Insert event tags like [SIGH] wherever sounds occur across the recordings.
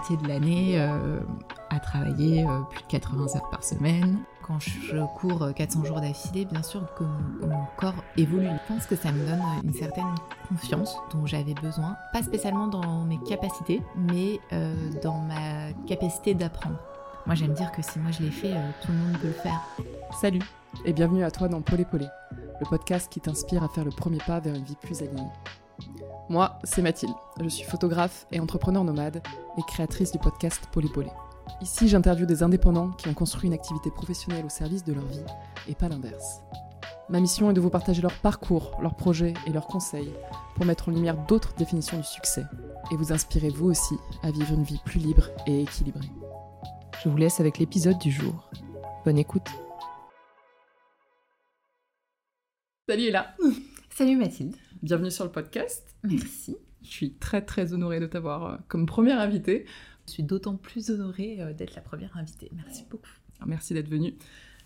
moitié de l'année à travailler plus de 80 heures par semaine. Quand je cours 400 jours d'affilée, bien sûr que mon, corps évolue. Je pense que ça me donne une certaine confiance dont j'avais besoin, pas spécialement dans mes capacités, mais dans ma capacité d'apprendre. Moi j'aime dire que si moi je l'ai fait, tout le monde peut le faire. Salut et bienvenue à toi dans Polé Polé, le podcast qui t'inspire à faire le premier pas vers une vie plus alignée. Moi, c'est Mathilde, je suis photographe et entrepreneur nomade et créatrice du podcast Polé Polé. Ici, j'interviewe des indépendants qui ont construit une activité professionnelle au service de leur vie et pas l'inverse. Ma mission est de vous partager leur parcours, leurs projets et leurs conseils pour mettre en lumière d'autres définitions du succès et vous inspirer vous aussi à vivre une vie plus libre et équilibrée. Je vous laisse avec l'épisode du jour. Bonne écoute. Salut Ella Salut Mathilde Bienvenue sur le podcast. Merci. Je suis très très honorée de t'avoir euh, comme première invitée. Je suis d'autant plus honorée euh, d'être la première invitée. Merci beaucoup. Merci d'être venue.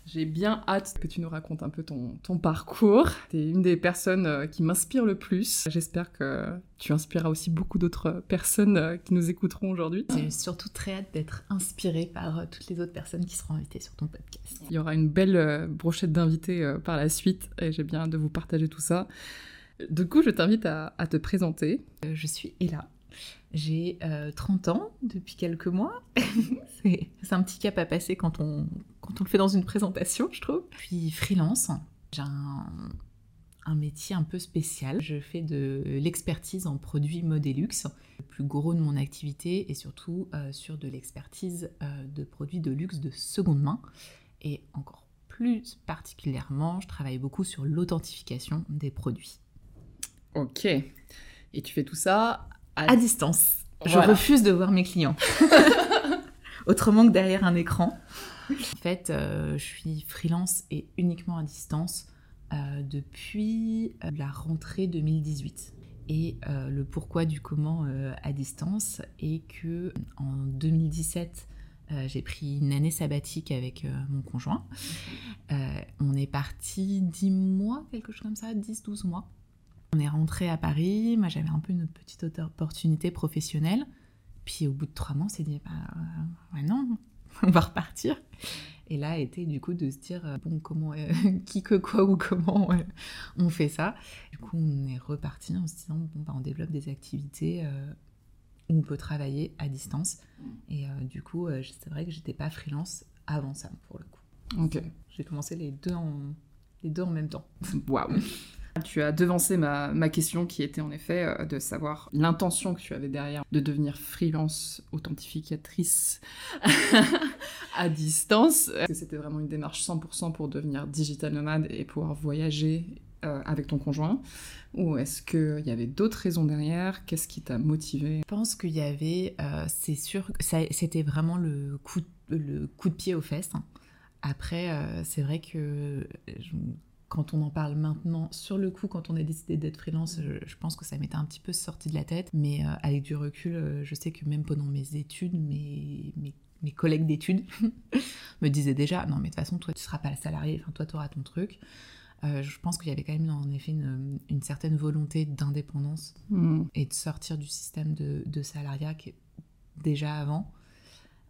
J'ai bien hâte que tu nous racontes un peu ton, ton parcours. Tu es une des personnes euh, qui m'inspire le plus. J'espère que tu inspireras aussi beaucoup d'autres personnes qui nous écouteront aujourd'hui. J'ai surtout très hâte d'être inspirée par toutes les autres personnes qui seront invitées sur ton podcast. Il y aura une belle brochette d'invités par la suite et j'ai bien hâte de vous partager tout ça. Du coup, je t'invite à, te présenter. Je suis Ella. J'ai 30 ans depuis quelques mois. [LAUGHS] c'est un petit cap à passer quand on, quand on le fait dans une présentation, je trouve. Puis freelance, j'ai un, métier un peu spécial. Je fais de l'expertise en produits Modelux. Le plus gros de mon activité et surtout euh, sur de l'expertise euh, de produits de luxe de seconde main. Et encore plus particulièrement, je travaille beaucoup sur l'authentification des produits. Ok. Et tu fais tout ça à, distance. Je refuse de voir mes clients. [LAUGHS] Autrement que derrière un écran. En fait, euh, je suis freelance et uniquement à distance euh, depuis euh, la rentrée 2018. Et le pourquoi du comment à distance est que en 2017, j'ai pris une année sabbatique avec mon conjoint. on est parti 10 mois, quelque chose comme ça, 10-12 mois. On est rentré à Paris, moi j'avais un peu une petite opportunité professionnelle. Puis au bout de trois mois, on s'est dit, bah ouais, non, [LAUGHS] on va repartir. Et là, a été du coup de se dire, euh, bon, comment, euh, [LAUGHS] qui que quoi ou comment euh, on fait ça. Du coup, on est reparti en se disant, bon, bah, on développe des activités où on peut travailler à distance. Et du coup, c'est vrai que j'étais pas freelance avant ça, pour le coup. Ok. J'ai commencé les deux en, les deux en même temps. Waouh [LAUGHS] tu as devancé ma, question qui était en effet euh, de savoir l'intention que tu avais derrière de devenir freelance authentificatrice [LAUGHS] à distance. Est-ce que c'était vraiment une démarche 100% pour devenir digital nomade et pouvoir voyager euh, avec ton conjoint? Ou est-ce qu'il y avait d'autres raisons derrière? Qu'est-ce qui t'a motivé Je pense qu'il y avait, euh, c'est sûr, c'était vraiment le coup, le coup de pied aux fesses. Hein. Après, c'est vrai que quand on en parle maintenant, sur le coup, quand on a décidé d'être freelance, je, pense que ça m'était un petit peu sorti de la tête. Mais euh, avec du recul, euh, je sais que même pendant mes études, mes, mes, collègues d'études [LAUGHS] me disaient déjà Non, mais de toute façon, toi, tu seras pas le salarié, enfin, toi, tu auras ton truc. Euh, je pense qu'il y avait quand même en effet une, une certaine volonté d'indépendance mmh. et de sortir du système de, de salariat qui est déjà avant.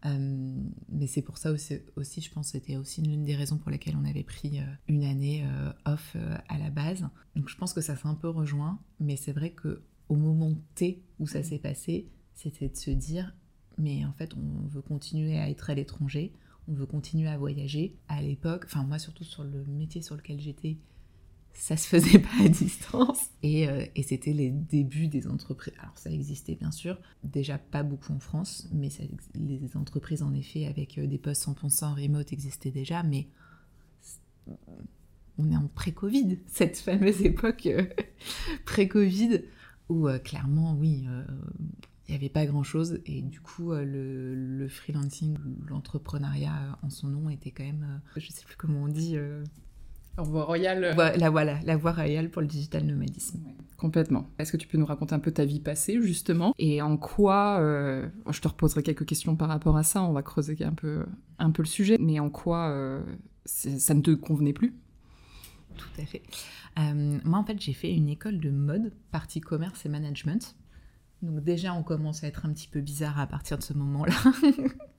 Euh, mais c'est pour ça aussi, aussi, je pense, c'était aussi l'une des raisons pour lesquelles on avait pris euh, une année euh, off à la base. Donc je pense que ça s'est un peu rejoint, mais c'est vrai que au moment T où ça s'est passé, c'était de se dire, mais en fait, on veut continuer à être à l'étranger, on veut continuer à voyager. À l'époque, enfin moi surtout sur le métier sur lequel j'étais, ça se faisait [LAUGHS] pas à distance. Et, euh, et c'était les débuts des entreprises. Alors ça existait bien sûr, déjà pas beaucoup en France, mais les entreprises en effet avec euh, des postes 100% remote existaient déjà, mais on est en pré-Covid, [LAUGHS] cette fameuse époque euh, [LAUGHS] pré-Covid, où clairement, oui, il n'y avait pas grand-chose, et du coup, le, freelancing, l'entrepreneuriat en son nom était quand même, je sais plus comment on dit la voie royale. La, voilà, la voie royale pour le digital nomadisme. complètement. Est-ce que tu peux nous raconter un peu ta vie passée, justement? Et en quoi, euh, je te reposerai quelques questions par rapport à ça, on va creuser un peu, un peu le sujet, mais en quoi euh, ça ne te convenait plus? Tout à fait. Euh, moi, en fait, j'ai fait une école de mode, partie commerce et management. Donc déjà, on commence à être un petit peu bizarre à partir de ce moment-là. [LAUGHS]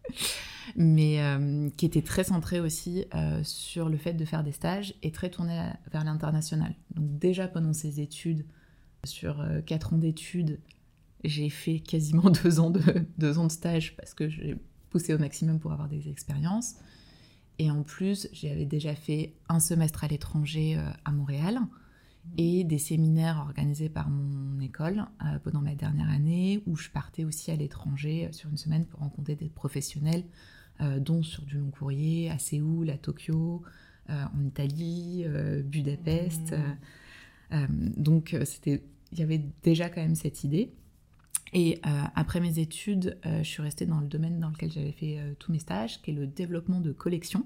Mais euh, qui était très centré aussi euh, sur le fait de faire des stages et très tourné vers l'international. Donc déjà pendant ces études, sur euh, quatre ans d'études, j'ai fait quasiment [LAUGHS] deux ans de, deux ans de stage parce que j'ai poussé au maximum pour avoir des expériences. Et en plus, j'avais déjà fait un semestre à l'étranger à Montréal et des séminaires organisés par mon école euh, pendant ma dernière année où je partais aussi à l'étranger euh, sur une semaine pour rencontrer des professionnels, euh, dont sur du long courrier à Séoul, à Tokyo, en Italie, Budapest. Mmh. donc c'était, il y avait déjà quand même cette idée. Et après mes études, je suis restée dans le domaine dans lequel j'avais fait tous mes stages, qui est le développement de collections,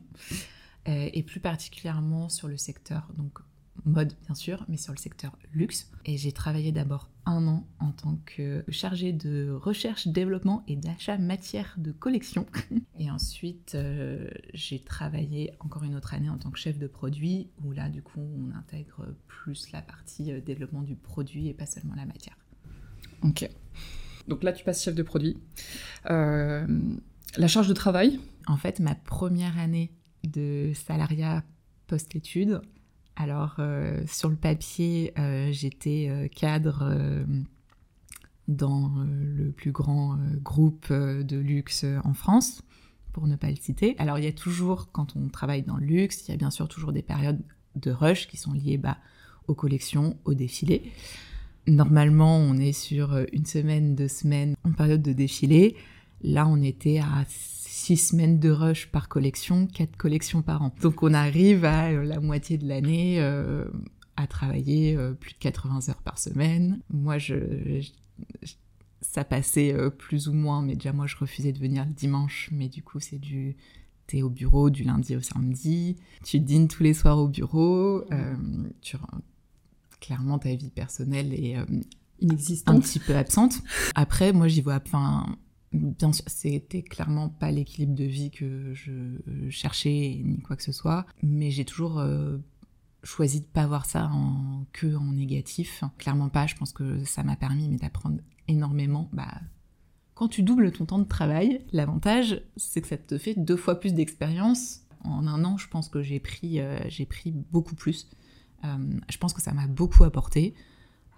et plus particulièrement sur le secteur donc mode bien sûr, mais sur le secteur luxe. Et j'ai travaillé d'abord un an en tant que chargée de recherche, développement et d'achat matière de collection. [LAUGHS] Et ensuite, euh, j'ai travaillé encore une autre année en tant que chef de produit, où là, du coup, on intègre plus la partie euh, développement du produit et pas seulement la matière. Ok. Donc là, tu passes chef de produit. Euh, la charge de travail? En fait, ma première année de salariat post-études, alors, euh, sur le papier, euh, j'étais euh, cadre dans le plus grand groupe de luxe en France, pour ne pas le citer. Alors, il y a toujours, quand on travaille dans le luxe, il y a bien sûr toujours des périodes de rush qui sont liées bah, aux collections, aux défilés. Normalement, on est sur une semaine, deux semaines en période de défilé. Là, on était à six semaines de rush par collection, quatre collections par an. Donc on arrive à euh, la moitié de l'année euh, à travailler euh, plus de 80 heures par semaine. Moi, je, ça passait plus ou moins, mais déjà moi je refusais de venir le dimanche, mais du coup c'est du t'es au bureau du lundi au samedi, tu dînes tous les soirs au bureau, tu clairement ta vie personnelle est inexistante, un petit peu absente. Après, moi j'y vois, enfin Bien sûr, c'était clairement pas l'équilibre de vie que je cherchais ni quoi que ce soit, mais j'ai toujours euh, choisi de pas voir ça en, que en négatif. Clairement pas, je pense que ça m'a permis d'apprendre énormément. Bah, quand tu doubles ton temps de travail, l'avantage c'est que ça te fait deux fois plus d'expérience. En un an, je pense que j'ai pris, euh, j'ai pris beaucoup plus. Euh, je pense que ça m'a beaucoup apporté.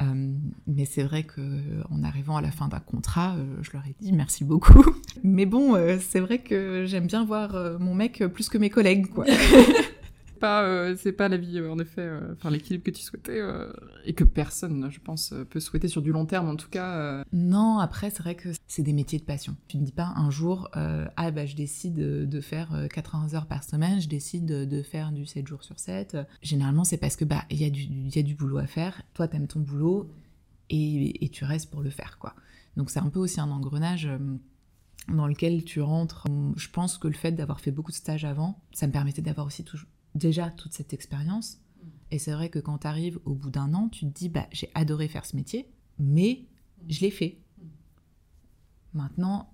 Euh, mais c'est vrai qu'en arrivant à la fin d'un contrat, euh, je leur ai dit merci beaucoup. [LAUGHS] mais bon, euh, c'est vrai que j'aime bien voir mon mec plus que mes collègues, quoi. [LAUGHS] pas, c'est pas la vie, en effet, enfin l'équilibre que tu souhaitais et que personne, je pense, peut souhaiter sur du long terme, en tout cas. Non, après, c'est vrai que c'est des métiers de passion. Tu ne dis pas un jour, ah bah je décide de faire 80 heures par semaine, je décide de faire du 7 jours sur 7. Généralement, c'est parce que bah il y, a du, y a du boulot à faire. Toi, t'aimes ton boulot et, et, tu restes pour le faire, quoi. Donc c'est un peu aussi un engrenage dans lequel tu rentres. Je pense que le fait d'avoir fait beaucoup de stages avant, ça me permettait d'avoir aussi toujours déjà toute cette expérience. Et c'est vrai que quand tu arrives au bout d'un an, tu te dis, bah, j'ai adoré faire ce métier, mais je l'ai fait. Maintenant,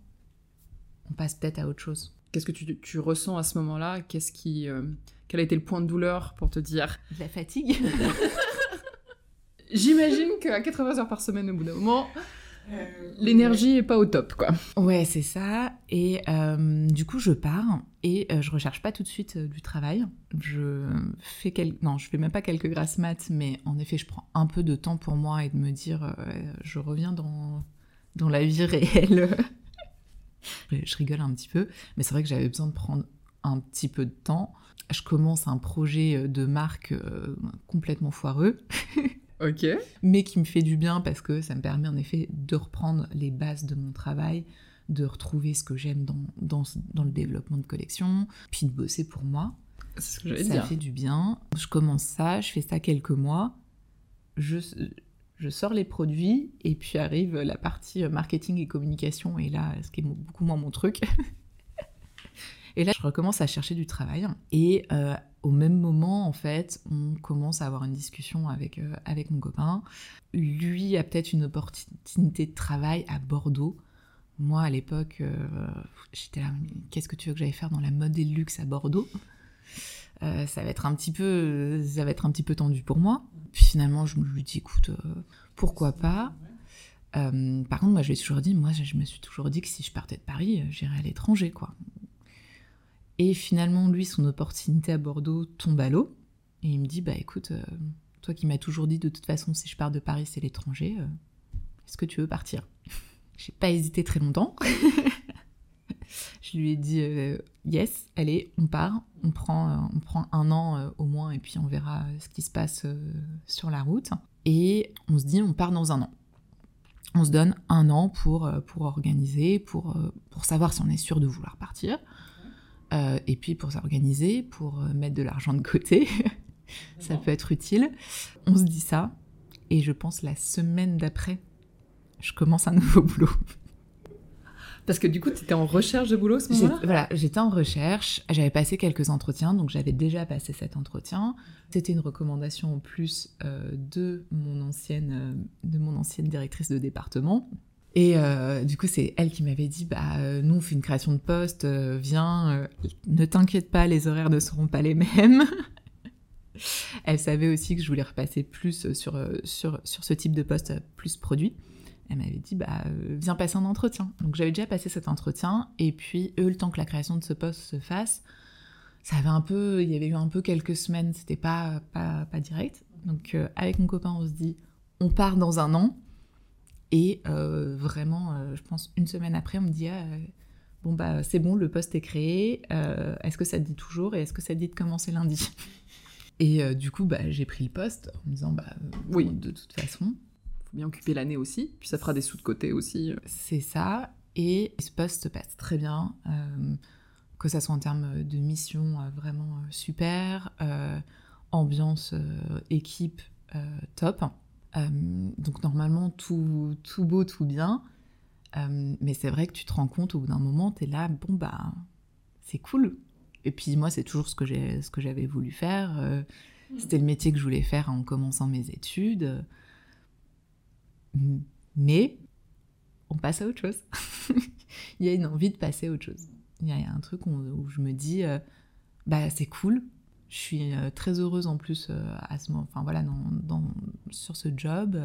on passe peut-être à autre chose. Qu'est-ce que tu, ressens à ce moment-là? Qu'est-ce qui, euh, Quel a été le point de douleur pour te dire [LAUGHS] La fatigue. [LAUGHS] J'imagine qu'à 80 heures par semaine, au bout d'un moment, l'énergie est pas au top, quoi. Ouais, c'est ça. Et euh, du coup, je pars et euh, je recherche pas tout de suite du travail. Je fais quelques... non, je fais même pas quelques grasses maths, mais en effet, je prends un peu de temps pour moi et de me dire, je reviens dans dans la vie réelle. [LAUGHS] je rigole un petit peu, mais c'est vrai que j'avais besoin de prendre un petit peu de temps. Je commence un projet de marque complètement foireux. [LAUGHS] Ok. Mais qui me fait du bien parce que ça me permet en effet de reprendre les bases de mon travail, de retrouver ce que j'aime dans, dans, dans, le développement de collection, puis de bosser pour moi. Ce que ça fait du bien. Je commence ça, je fais ça quelques mois, je, je sors les produits et puis arrive la partie marketing et communication et là, ce qui est beaucoup moins mon truc. [LAUGHS] et là, je recommence à chercher du travail et euh, au même moment, en fait, on commence à avoir une discussion avec, euh, avec mon copain. Lui a peut-être une opportunité de travail à Bordeaux. Moi, à l'époque, euh, j'étais là, qu'est-ce que tu veux que j'aille faire dans la mode et le luxe à Bordeaux? Euh, ça va être un petit peu ça va être un petit peu tendu pour moi puis finalement je me dis écoute pourquoi pas? Par contre, moi, je lui toujours dit, moi, je me suis toujours dit que si je partais de Paris, j'irais à l'étranger, quoi. Et finalement, lui, son opportunité à Bordeaux tombe à l'eau. Et il me dit, bah écoute, toi qui m'as toujours dit de toute façon, si je pars de Paris, c'est l'étranger, est-ce que tu veux partir? [LAUGHS] J'ai pas hésité très longtemps. [LAUGHS] je lui ai dit euh, yes, allez, on part, on prend, euh, on prend un an euh, au moins et puis on verra ce qui se passe sur la route. Et on se dit on part dans un an. On se donne un an pour, pour organiser, pour, pour savoir si on est sûr de vouloir partir. Et puis pour s'organiser, pour mettre de l'argent de côté. [LAUGHS] ça peut être utile. On se dit ça. Et je pense la semaine d'après, je commence un [LAUGHS] nouveau boulot. Parce que du coup, tu étais en recherche de boulot ce moment-là? Voilà, j'étais en recherche. J'avais passé quelques entretiens, donc j'avais déjà passé cet entretien. C'était une recommandation en plus euh, de, mon ancienne, euh, de mon ancienne directrice de département. Et euh, du coup, c'est elle qui m'avait dit bah, Nous, on fait une création de poste, viens, ne t'inquiète pas, les horaires ne seront pas les [LAUGHS] mêmes. elle savait aussi que je voulais repasser plus sur, sur, sur ce type de poste, plus produit elle m'avait dit bah euh, viens passer un entretien. Donc j'avais déjà passé cet entretien et puis eux le temps que la création de ce poste se fasse, ça avait un peu il y avait eu un peu quelques semaines, c'était pas pas, pas direct. Donc euh, avec mon copain on se dit on part dans un an et euh, vraiment je pense une semaine après on me dit ah, bon bah c'est bon le poste est créé, est-ce que ça te dit toujours et est-ce que ça te dit de commencer lundi? [LAUGHS] Et du coup bah j'ai pris le poste en me disant bah oui de toute façon faut bien occuper l'année aussi, puis ça fera des sous de côté aussi. C'est ça, et ce poste se passe très bien, euh, que ça soit en termes de mission euh, vraiment euh, super, ambiance, équipe top. Donc normalement tout, tout beau, tout bien. mais c'est vrai que tu te rends compte au bout d'un moment, tu es là, bon bah c'est cool. Et puis moi c'est toujours ce que j'avais voulu faire. C'était le métier que je voulais faire en commençant mes études. Mais on passe à autre chose. [LAUGHS] il y a une envie de passer à autre chose. Il y a un truc où, je me dis, euh, bah c'est cool. Je suis euh, très heureuse en plus euh, à ce moment, enfin voilà, dans, sur ce job,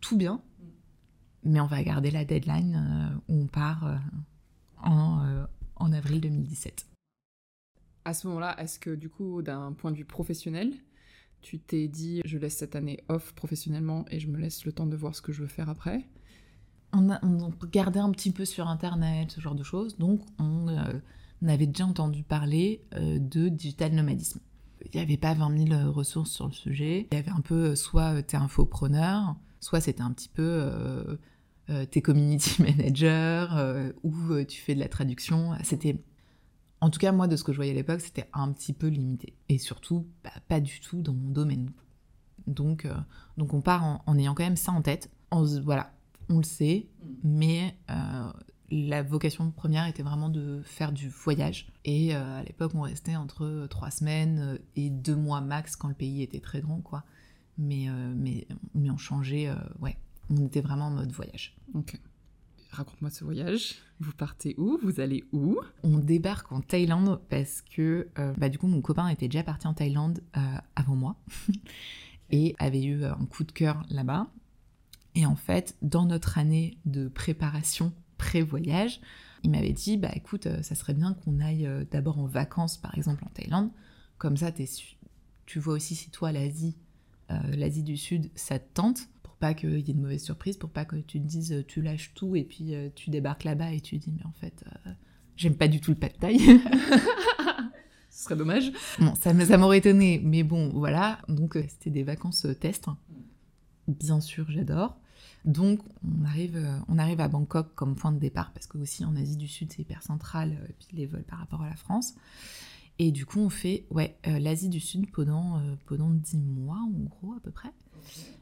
tout bien. Mais on va garder la deadline où on part en, en avril 2017. À ce moment-là, est-ce que du coup, d'un point de vue professionnel, tu t'es dit je laisse cette année off professionnellement et je me laisse le temps de voir ce que je veux faire après? On, a, on regardait un petit peu sur internet, ce genre de choses, donc on, euh, avait déjà entendu parler euh, de digital nomadisme. Il n'y avait pas 20 000 ressources sur le sujet. Il y avait un peu euh, soit t'es infopreneur, soit c'était un petit peu t'es community [LAUGHS] manager ou tu fais de la traduction. C'était en tout cas, moi, de ce que je voyais à l'époque, c'était un petit peu limité. Et surtout, bah, pas du tout dans mon domaine. Donc, euh, donc on part en, ayant quand même ça en tête. voilà, on le sait, mais euh, la vocation première était vraiment de faire du voyage. Et euh, à l'époque, on restait entre trois semaines et deux mois max quand le pays était très grand, quoi. Mais, mais, mais on changeait, ouais, on était vraiment en mode voyage. Ok. Raconte-moi ce voyage. Vous partez où? Vous allez où? On débarque en Thaïlande parce que euh, bah, du coup mon copain était déjà parti en Thaïlande euh, avant moi [LAUGHS] et avait eu un coup de cœur là-bas. Et en fait, dans notre année de préparation pré-voyage, il m'avait dit bah écoute, euh, ça serait bien qu'on aille d'abord en vacances par exemple en Thaïlande. Comme ça, tu vois aussi si toi l'Asie, l'Asie du Sud, ça te tente pas qu'il y ait de mauvaises surprises, pour pas que tu te dises tu lâches tout et puis euh, tu débarques là-bas et tu dis mais en fait euh, j'aime pas du tout le pas de taille. Ce serait dommage. Bon, ça, ça m'aurait étonné, mais bon voilà. Donc euh, c'était des vacances test. Bien sûr, j'adore. Donc on arrive, on arrive à Bangkok comme point de départ parce que aussi en Asie du Sud c'est hyper central et puis les vols par rapport à la France. Et du coup on fait ouais l'Asie du Sud pendant pendant 10 mois en gros à peu près.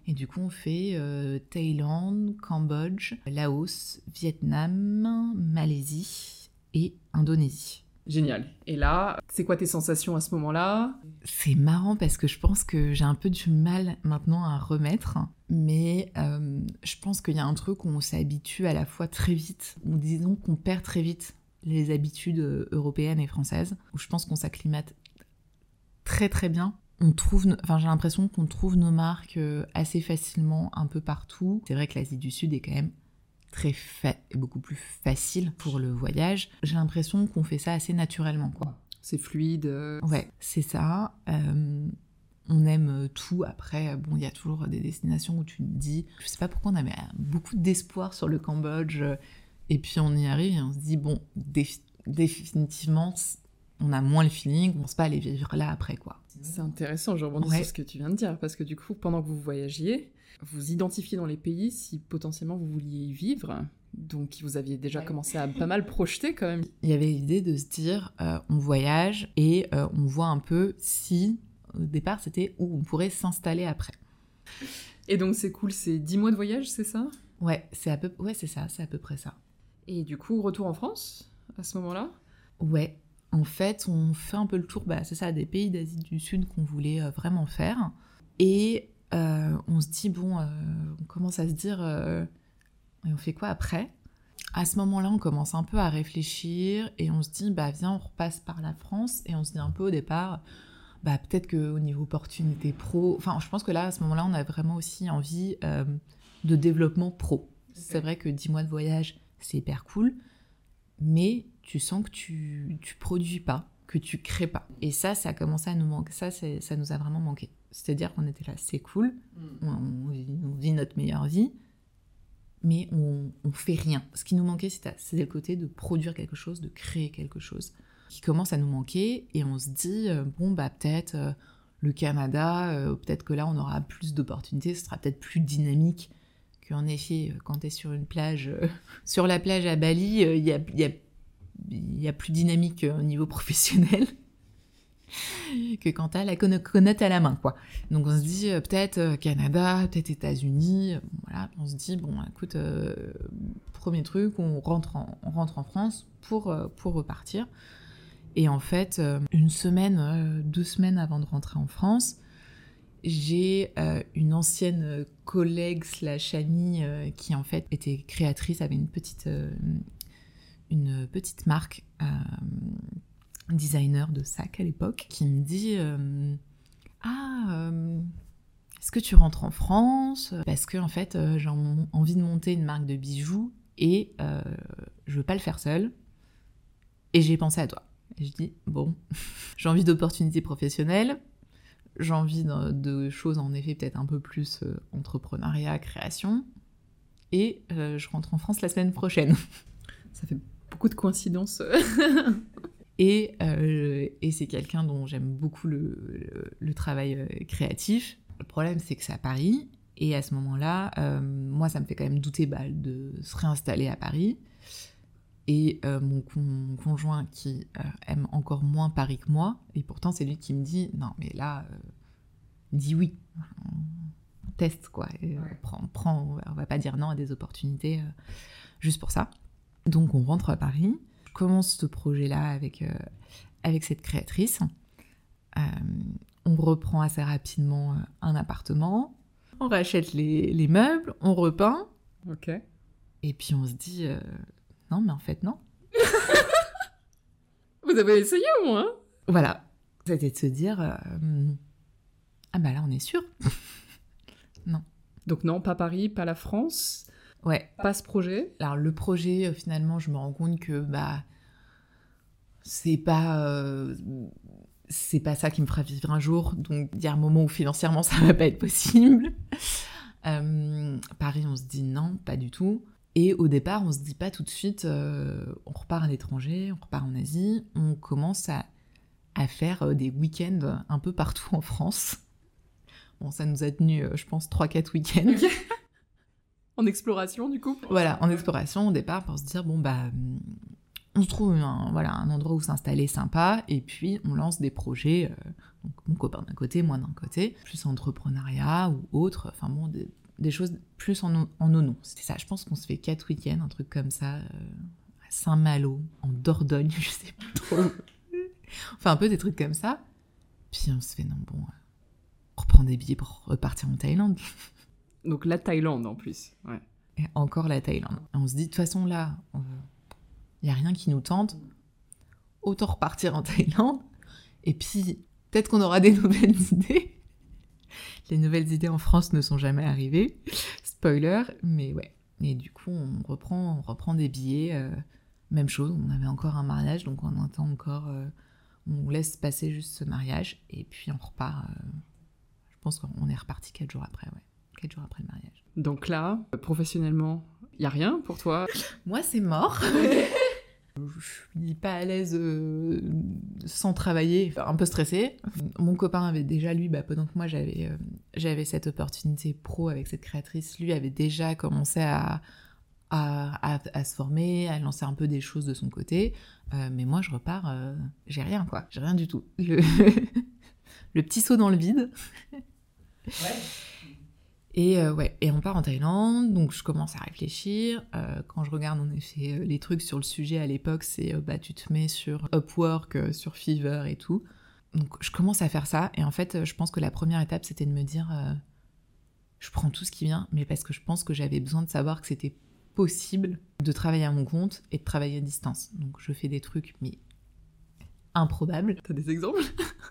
Et du coup, on fait euh, Thaïlande, Cambodge, Laos, Vietnam, Malaisie et Indonésie. Génial. Et là, c'est quoi tes sensations à ce moment-là? C'est marrant parce que je pense que j'ai un peu du mal maintenant à remettre, mais euh, je pense qu'il y a un truc où on s'habitue à la fois très vite, ou disons qu'on perd très vite les habitudes euh, européennes et françaises, où je pense qu'on s'acclimate très très bien on trouve, enfin j'ai l'impression qu'on trouve nos marques euh, assez facilement un peu partout. C'est vrai que l'Asie du Sud est quand même très fa beaucoup plus facile pour le voyage. J'ai l'impression qu'on fait ça assez naturellement, quoi. C'est fluide. euh, Ouais, c'est ça. Euh, on aime tout. Après, bon, il y a toujours des destinations où tu te dis, je sais pas pourquoi on avait beaucoup d'espoir sur le Cambodge, et puis on y arrive et on se dit, bon, défi- définitivement, on a moins le feeling, on pense pas aller vivre là après, quoi. C'est intéressant, je rebondis Ouais. sur ce que tu viens de dire, parce que du coup, pendant que vous voyagiez, vous identifiez dans les pays si potentiellement vous vouliez y vivre. Donc vous aviez déjà Ouais. commencé à pas mal projeter quand même. Il y avait l'idée de se dire, euh, on voyage et euh, on voit un peu si, au départ, c'était où on pourrait s'installer après. Et donc c'est cool, c'est 10 mois de voyage, c'est ça? Ouais, c'est à peu, ouais, c'est ça, c'est à peu près ça. Et du coup, retour en France à ce moment-là? Ouais, en fait, on fait un peu le tour, bah, c'est ça, des pays d'Asie du Sud qu'on voulait euh, vraiment faire. Et euh, on se dit, bon, euh, on commence à se dire, euh, et on fait quoi après? À ce moment-là, on commence un peu à réfléchir et on se dit, bah viens, on repasse par la France. Et on se dit un peu au départ, bah peut-être qu'au niveau opportunité pro, enfin, je pense que là, à ce moment-là, on a vraiment aussi envie de développement pro. C'est vrai que 10 mois de voyage, c'est hyper cool, mais tu sens que tu, tu produis pas, que tu crées pas. Et ça, ça a commencé à nous manquer. Ça, c'est- ça nous a vraiment manqué. C'est-à-dire qu'on était là, c'est cool, on, on vit, on vit notre meilleure vie, mais on, on fait rien. Ce qui nous manquait, c'était le côté de produire quelque chose, de créer quelque chose, qui commence à nous manquer. Et on se dit, euh, bon, bah peut-être euh, le Canada, euh, peut-être que là, on aura plus d'opportunités, ce sera peut-être plus dynamique qu'en effet, quand tu es sur une plage, euh, [LAUGHS] sur la plage à Bali, il y, a, il y, a, il y a plus dynamique euh, au niveau professionnel [LAUGHS] que quand tu as la connote à la main, quoi. Donc on se dit euh, peut-être euh, Canada, peut-être États-Unis, voilà. On se dit bon, écoute, premier truc, on rentre en, France pour pour repartir. Et en fait, une semaine, deux semaines avant de rentrer en France, j'ai une ancienne collègue slash amie qui en fait était créatrice, avait une petite une petite marque. euh, designer de sac à l'époque, qui me dit euh, Ah, euh, est-ce que tu rentres en France? Parce que en fait, euh, j'ai en- envie de monter une marque de bijoux et je veux pas le faire seule. Et j'ai pensé à toi. Et je dis Bon, [LAUGHS] j'ai envie d'opportunités professionnelles. J'ai envie de, choses en effet peut-être un peu plus entrepreneuriat, création. Et je rentre en France la semaine prochaine. [LAUGHS] Ça fait beaucoup de coïncidences. [LAUGHS] Et, euh, et c'est quelqu'un dont j'aime beaucoup le, le- le travail euh, créatif. Le problème, c'est que c'est à Paris. Et à ce moment-là, euh, moi, ça me fait quand même douter bah, de se réinstaller à Paris. Et euh, mon, con- mon conjoint, qui aime encore moins Paris que moi, et pourtant c'est lui qui me dit Non, mais là, dis oui. Teste, quoi. Et, Ouais. prends- prends- on va pas dire non à des opportunités juste pour ça. Donc on rentre à Paris. Je commence ce projet-là avec, euh, avec cette créatrice. Euh, on reprend assez rapidement euh, un appartement. On rachète les, les meubles, on repeint. ok. Et puis on se dit euh, non, mais en fait, non. [LAUGHS] Vous avez essayé au moins Voilà. C'était de se dire ah bah là, on est sûr. [LAUGHS] Donc non, pas Paris, pas la France, Ouais. pas ce projet. Alors le projet, euh, finalement, je me rends compte que bah c'est pas euh, c'est pas ça qui me fera vivre un jour. Donc il y a un moment où financièrement [LAUGHS] ça va pas être possible. [LAUGHS] Euh, Paris, on se dit non, pas du tout. Et au départ, on se dit pas tout de suite, euh, on repart à l'étranger, on repart en Asie, on commence à, à faire des week-ends un peu partout en France. Bon, ça nous a tenu, je pense, 3-4 week-ends. En exploration du coup Voilà, en exploration au départ pour se dire bon bah hum, on se trouve un, voilà, un endroit où s'installer sympa et puis on lance des projets, euh, donc mon copain d'un côté, moi d'un côté, plus entrepreneuriat ou autre, enfin bon, des, choses plus en, en nono. C'est ça, je pense qu'on se fait quatre week-ends, un truc comme ça, euh, à Saint-Malo, en Dordogne, [LAUGHS] je sais pas trop. enfin un peu des trucs comme ça. Puis on se fait non bon, euh, on reprend des billets pour repartir en Thaïlande. Donc la Thaïlande en plus. Ouais. Et encore la Thaïlande. On se dit, de toute façon, là, il n'y a rien qui nous tente. Autant repartir en Thaïlande. Et puis, peut-être qu'on aura des [LAUGHS] nouvelles idées. Les nouvelles idées en France ne sont jamais arrivées. Spoiler, mais ouais. Et du coup, on reprend, on reprend des billets. euh, même chose, on avait encore un mariage, donc on attend encore. euh, on laisse passer juste ce mariage et puis on repart. euh, je pense qu'on est reparti quatre jours après, ouais. Quatre jours après le mariage. Donc là, professionnellement, il y a rien pour toi [LAUGHS] Moi, c'est mort. [LAUGHS] Je suis pas à l'aise euh, sans travailler, un peu stressée. Mon copain avait déjà, lui, bah, pendant que moi j'avais euh, j'avais cette opportunité pro avec cette créatrice, lui avait déjà commencé à, à, à- à se former, à lancer un peu des choses de son côté. Euh, mais moi, je repars, euh, j'ai rien, quoi. J'ai rien du tout. Le, [LAUGHS] le petit saut dans le vide. Et euh, ouais, et on part en Thaïlande, donc je commence à réfléchir. Euh, quand je regarde en effet euh, les trucs sur le sujet à l'époque, c'est euh, bah tu te mets sur Upwork, sur Fiverr et tout. Donc je commence à faire ça, et en fait, je pense que la première étape c'était de me dire, je prends tout ce qui vient, mais parce que je pense que j'avais besoin de savoir que c'était possible de travailler à mon compte et de travailler à distance. Donc je fais des trucs, mais improbables. T'as des exemples?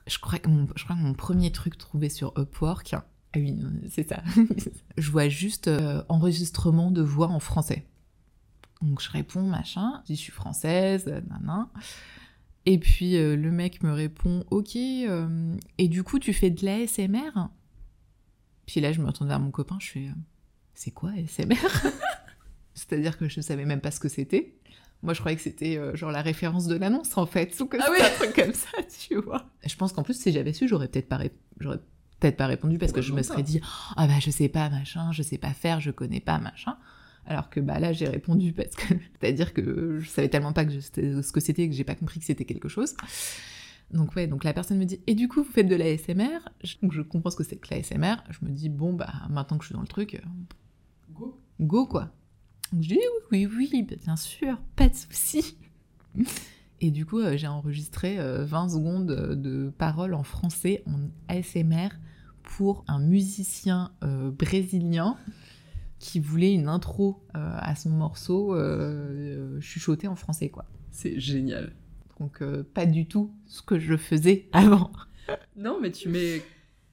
Je crois, que mon, je crois que mon premier truc trouvé sur Upwork, ah oui, euh, c'est ça. [LAUGHS] je vois juste euh, enregistrement de voix en français. Donc je réponds, machin, je dis je suis française, euh, nan. Et puis euh, le mec me répond, ok, euh, et du coup tu fais de l'ASMR Puis là je me retourne vers mon copain, je fais, euh, c'est quoi ASMR [LAUGHS] C'est-à-dire que je ne savais même pas ce que c'était. Moi, je croyais que c'était euh, genre la référence de l'annonce, en fait, ou que Ah oui. un truc comme ça, tu vois. Je pense qu'en plus, si j'avais su, j'aurais peut-être pas, ré- j'aurais peut-être pas répondu parce que je me serais dit, ah bah je sais pas, machin, je sais pas faire, je connais pas, machin. Alors que bah là, j'ai répondu parce que, [LAUGHS] c'est-à-dire que je savais tellement pas que je- ce que c'était que j'ai pas compris que c'était quelque chose. Donc ouais, donc la personne me dit, et du coup, vous faites de l'ASMR Je- Donc je comprends ce que c'est que l'ASMR. Je me dis, bon bah maintenant que je suis dans le truc, euh, Go. go quoi. Donc je dis oui, oui, oui, bien sûr, pas de souci. [LAUGHS] Et du coup, euh, j'ai enregistré euh, 20 secondes de paroles en français en ASMR pour un musicien euh, brésilien qui voulait une intro euh, à son morceau euh, chuchoté en français quoi. C'est génial. Donc pas du tout ce que je faisais [LAUGHS] avant. Non, mais tu mets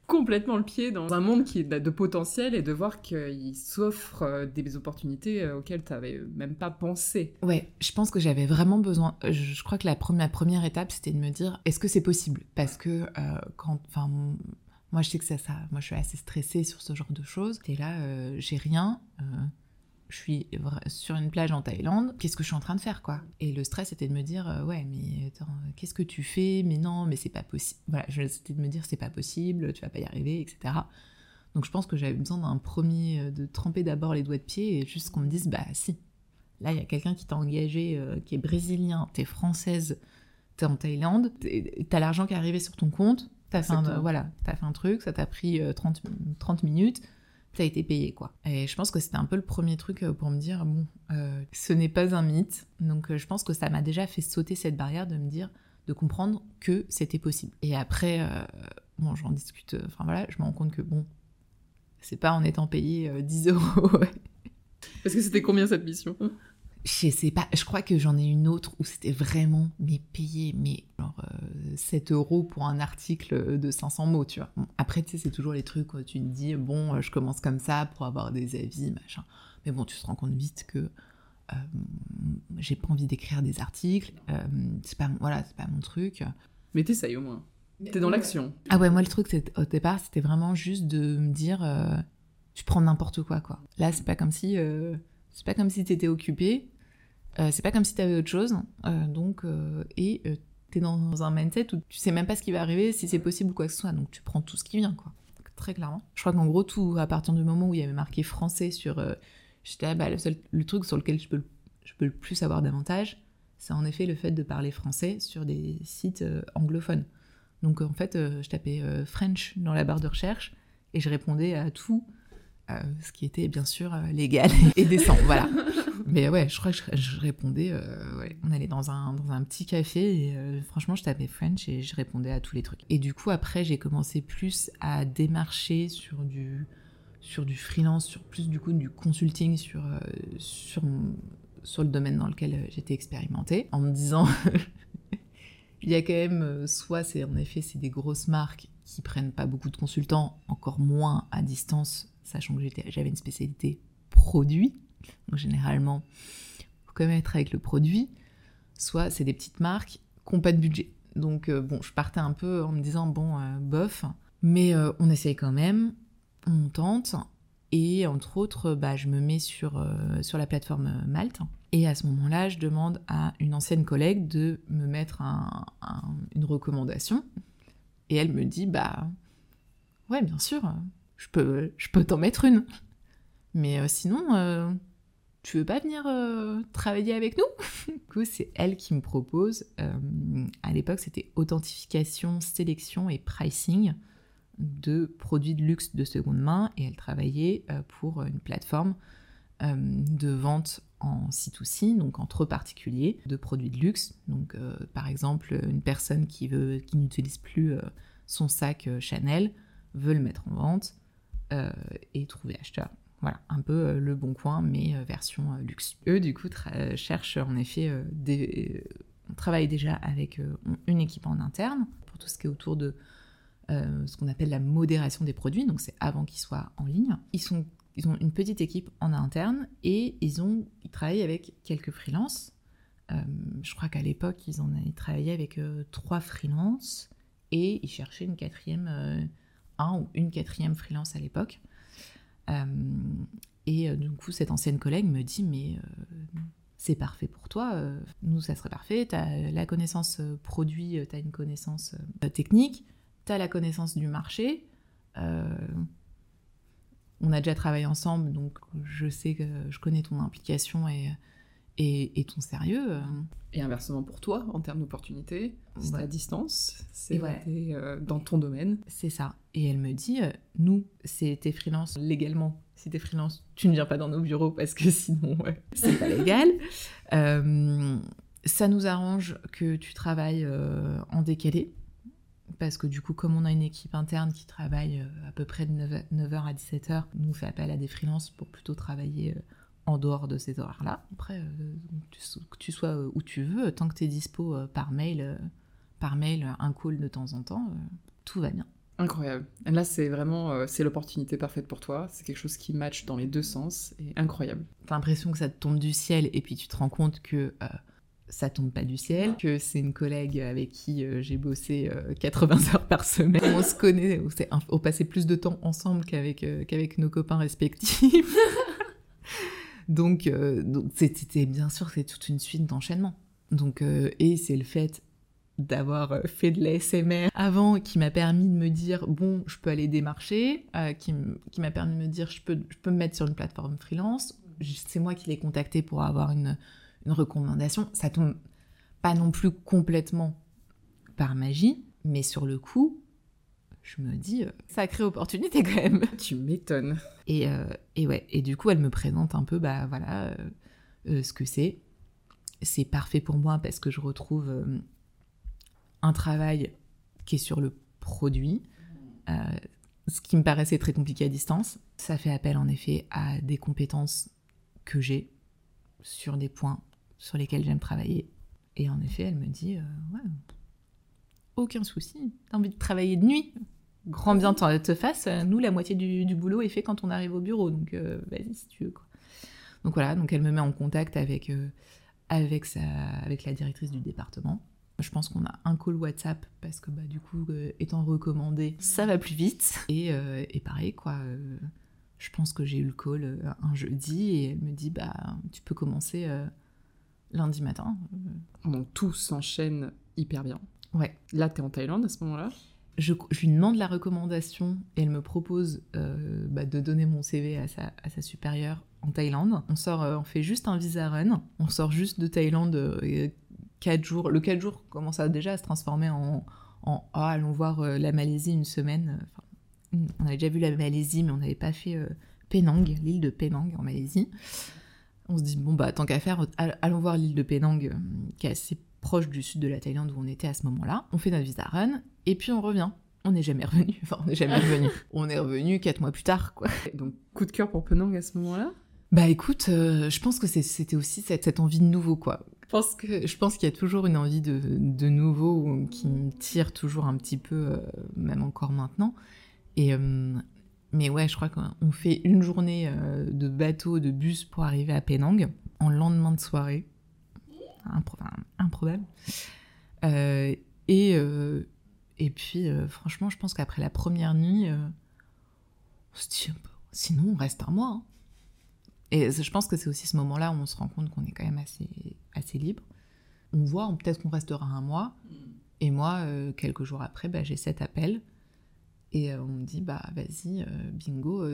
complètement le pied dans un monde qui est de potentiel et de voir qu'il s'offre des opportunités auxquelles tu n'avais même pas pensé. Ouais, je pense que j'avais vraiment besoin. Je, crois que la première, la première étape, c'était de me dire est-ce que c'est possible? Parce que euh, quand. Enfin, moi, je sais que ça, ça. Moi, je suis assez stressée sur ce genre de choses. Et là, euh, j'ai rien. euh, je suis sur une plage en Thaïlande. Qu'est-ce que je suis en train de faire, quoi? Et le stress, c'était de me dire euh, ouais, mais attends, qu'est-ce que tu fais? Mais non, mais c'est pas possible. Voilà, c'était de me dire c'est pas possible, tu vas pas y arriver, etc. Donc, je pense que j'avais besoin d'un premier. de tremper d'abord les doigts de pied et juste qu'on me dise bah si. Là, il y a quelqu'un qui t'a engagé, qui est brésilien, t'es française, t'es en Thaïlande, t'es- t'as l'argent qui est arrivé sur ton compte, t'as fait, un, voilà, t'as fait un truc, ça t'a pris euh, 30, 30 minutes, t'as été payé, quoi. Et je pense que c'était un peu le premier truc euh, pour me dire, bon, euh, ce n'est pas un mythe. Donc je pense que ça m'a déjà fait sauter cette barrière de me dire, de comprendre que c'était possible. Et après, euh, bon, j'en discute, enfin voilà, je me rends compte que, bon, c'est pas en étant payé euh, 10 [LAUGHS] euros Parce que c'était combien cette mission? Je sais pas, je crois que j'en ai une autre où c'était vraiment, mais payé, mais genre euh, 7 euros pour un article de 500 mots, tu vois. Bon, après, tu sais, c'est toujours les trucs où tu te dis, bon, euh, je commence comme ça pour avoir des avis, machin. Mais bon, tu te rends compte vite que euh, j'ai pas envie d'écrire des articles, euh, c'est pas, mon- voilà, c'est pas mon truc. Mais t'essayes au moins. T'es dans l'action. Ah ouais, moi, le truc, c'est- au départ, c'était vraiment juste de me dire, euh, tu prends n'importe quoi, quoi. Là, c'est pas comme si, euh, c'est pas comme si t'étais occupé, euh, c'est pas comme si t'avais autre chose, euh, donc, euh, et t'es dans un mindset où tu sais même pas ce qui va arriver, si c'est possible ou quoi que ce soit, donc tu prends tout ce qui vient, quoi. Très clairement. Je crois qu'en gros, tout, à partir du moment où il y avait marqué français sur, j'étais, ah, bah, le, truc sur lequel je peux, le- je peux le plus avoir d'avantage, c'est en effet le fait de parler français sur des sites anglophones. Donc en fait, je tapais French dans la barre de recherche et je répondais à tout, euh, ce qui était bien sûr euh, légal et décent, voilà. [LAUGHS] Mais ouais, je crois que je, je répondais, euh, ouais, on allait dans un, dans un petit café et franchement, je tapais French et je répondais à tous les trucs. Et du coup, après, j'ai commencé plus à démarcher sur du, sur du freelance, sur plus du coup du consulting sur, sur, sur le domaine dans lequel j'étais expérimentée, en me disant [LAUGHS] Il y a quand même, soit c'est en effet, c'est des grosses marques qui prennent pas beaucoup de consultants, encore moins à distance, sachant que j'avais une spécialité produit. Donc généralement, faut quand même être avec le produit. Soit c'est des petites marques qui n'ont pas de budget. Donc bon, je partais un peu en me disant bon, bof, mais on essaye quand même, on tente. Et entre autres, bah, je me mets sur, euh, sur la plateforme Malte. Et à ce moment-là, je demande à une ancienne collègue de me mettre une recommandation. Et elle me dit, bah ouais, bien sûr, je peux, je peux t'en mettre une. Mais euh, sinon, euh, tu veux pas venir travailler avec nous? [LAUGHS] Du coup, c'est elle qui me propose. à l'époque, c'était authentification, sélection et pricing de produits de luxe de seconde main et elle travaillait euh, pour une plateforme euh, de vente en C2C, donc entre particuliers, de produits de luxe. Donc euh, par exemple, une personne qui, qui n'utilise plus son sac Chanel veut le mettre en vente et trouver acheteur. Voilà, un peu le bon coin, mais version luxe. Eux, du coup, cherchent en effet. On travaille déjà avec une équipe en interne pour tout ce qui est autour de euh, ce qu'on appelle la modération des produits, donc c'est avant qu'ils soient en ligne. Ils, sont, ils ont une petite équipe en interne et ils, ont, ils travaillent avec quelques freelances. Euh, je crois qu'à l'époque, ils en travaillé avec euh, trois freelances et ils cherchaient une quatrième, un ou une quatrième freelance à l'époque. et du coup, cette ancienne collègue me dit, mais c'est parfait pour toi, nous, ça serait parfait, tu as la connaissance produit, tu as une connaissance technique, tu la connaissance du marché. Euh, on a déjà travaillé ensemble, donc je sais que je connais ton implication et, et, ton sérieux. Et inversement pour toi, en termes d'opportunités, c'est à distance, c'est euh, dans ton domaine. C'est ça. Et elle me dit, euh, nous, c'est tes freelances légalement. Si t'es freelance, tu ne viens pas dans nos bureaux parce que sinon, [LAUGHS] c'est pas légal. ça nous arrange que tu travailles en décalé parce que du coup, comme on a une équipe interne qui travaille euh, à peu près de 9h à 17h, nous fait appel à des freelances pour plutôt travailler euh, en dehors de ces horaires-là. Après, euh, que tu sois où tu veux, tant que tu es dispo par mail, par mail, un call de temps en temps, tout va bien. Incroyable. Là, c'est vraiment c'est l'opportunité parfaite pour toi. C'est quelque chose qui match dans les deux sens et incroyable. T'as l'impression que ça te tombe du ciel et puis tu te rends compte que ça tombe pas du ciel, que c'est une collègue avec qui euh, j'ai bossé 80 euh, heures par semaine. On se connaît, on, passait plus de temps ensemble qu'avec euh, qu'avec nos copains respectifs. [LAUGHS] donc, c'était bien sûr, c'est toute une suite d'enchaînements. Donc, et c'est le fait d'avoir fait de l'ASMR avant qui m'a permis de me dire bon je peux aller démarcher qui, m'a permis de me dire je peux, je peux me mettre sur une plateforme freelance c'est moi qui l'ai contacté pour avoir une, une recommandation, ça tombe pas non plus complètement par magie, mais sur le coup, je me dis, euh, sacrée opportunité quand même. [LAUGHS] Tu m'étonnes. Et, euh, et, ouais, et du coup, elle me présente un peu, bah voilà, euh, ce que c'est. C'est parfait pour moi parce que je retrouve un travail qui est sur le produit, ce qui me paraissait très compliqué à distance. Ça fait appel en effet à des compétences que j'ai sur des points sur lesquels j'aime travailler. Et en effet, elle me dit euh, ouais, aucun souci, t'as envie de travailler de nuit? Grand bien te fasse, nous, la moitié du, boulot est fait quand on arrive au bureau, donc euh, vas-y si tu veux. Quoi. Donc voilà, donc elle me met en contact avec, euh, avec, sa, avec la directrice du département. Je pense qu'on a un call WhatsApp parce que bah, du coup, étant recommandé, ça va plus vite. Et, et pareil, quoi. je pense que j'ai eu le call un jeudi et elle me dit bah tu peux commencer lundi matin. Donc tout s'enchaîne hyper bien. Ouais. Là, tu es en Thaïlande à ce moment-là? Je, lui demande la recommandation et elle me propose euh, bah, de donner mon CV à sa, supérieure en Thaïlande. On sort, euh, on fait juste un visa run. On sort juste de Thaïlande euh, 4 jours. Le 4 jours commence déjà à se transformer en, en ah, allons voir euh, la Malaisie une semaine. on avait déjà vu la Malaisie, mais on n'avait pas fait Penang, l'île de Penang en Malaisie on se dit, bon, bah, tant qu'à faire, allons voir l'île de Penang, qui est assez proche du sud de la Thaïlande où on était à ce moment-là. On fait notre visa run, et puis on revient. On n'est jamais revenu. [LAUGHS] Enfin, on n'est jamais revenu. on est revenu quatre mois plus tard, quoi. Donc, coup de cœur pour Penang à ce moment-là? Bah écoute, euh, je pense que c'était aussi cette, cette, envie de nouveau, quoi. Je pense que je pense qu'il y a toujours une envie de, de, nouveau qui me tire toujours un petit peu, euh, même encore maintenant. Et euh, mais ouais, je crois qu'on fait une journée de bateau, de bus pour arriver à Penang en lendemain de soirée, improbable. et et puis franchement, je pense qu'après la première nuit, on se dit sinon on reste un mois. Hein. Et je pense que c'est aussi ce moment-là où on se rend compte qu'on est quand même assez, assez libre. On voit, peut-être qu'on restera un mois. Mm. Et moi, euh, quelques jours après, bah, j'ai cet appel. Et euh, on me dit, bah vas-y, euh, bingo,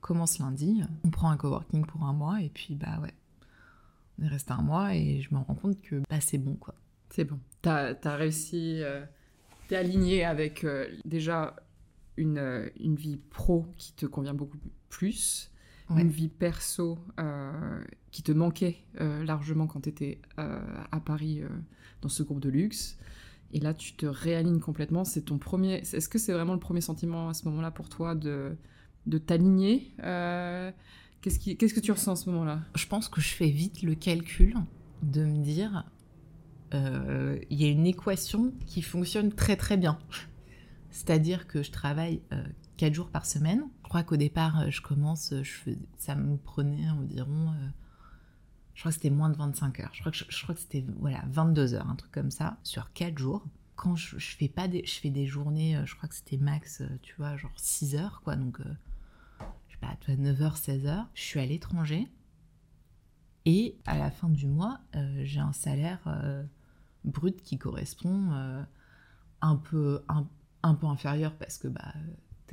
commence lundi. On prend un coworking pour un mois. Et puis, bah ouais, est resté un mois. Et je me rends compte que bah, c'est bon, quoi. C'est bon. T'as as réussi, t'es aligné avec déjà une, une vie pro qui te convient beaucoup plus une vie perso euh, qui te manquait euh, largement quand tu étais euh, à Paris dans ce groupe de luxe. Et là, tu te réalignes complètement. C'est ton premier. Est-ce que c'est vraiment le premier sentiment à ce moment-là pour toi de, de t'aligner Qu'est-ce que tu ressens à ce moment-là? Je pense que je fais vite le calcul de me dire il y a une équation qui fonctionne très très bien. C'est-à-dire que je travaille 4 jours par semaine. Je crois qu'au départ, euh, je commence, euh, ça me prenait environ, euh, je crois que c'était moins de 25 heures. Je crois que, je, crois que c'était voilà, 22 heures, un truc comme ça, sur 4 jours. Quand je, fais pas des, je fais des journées, je crois que c'était max, tu vois, genre 6 heures, quoi. Donc, je sais pas, 9h, 16h. Je suis à l'étranger. Et à la fin du mois, j'ai un salaire brut qui correspond un peu un, peu inférieur parce que bah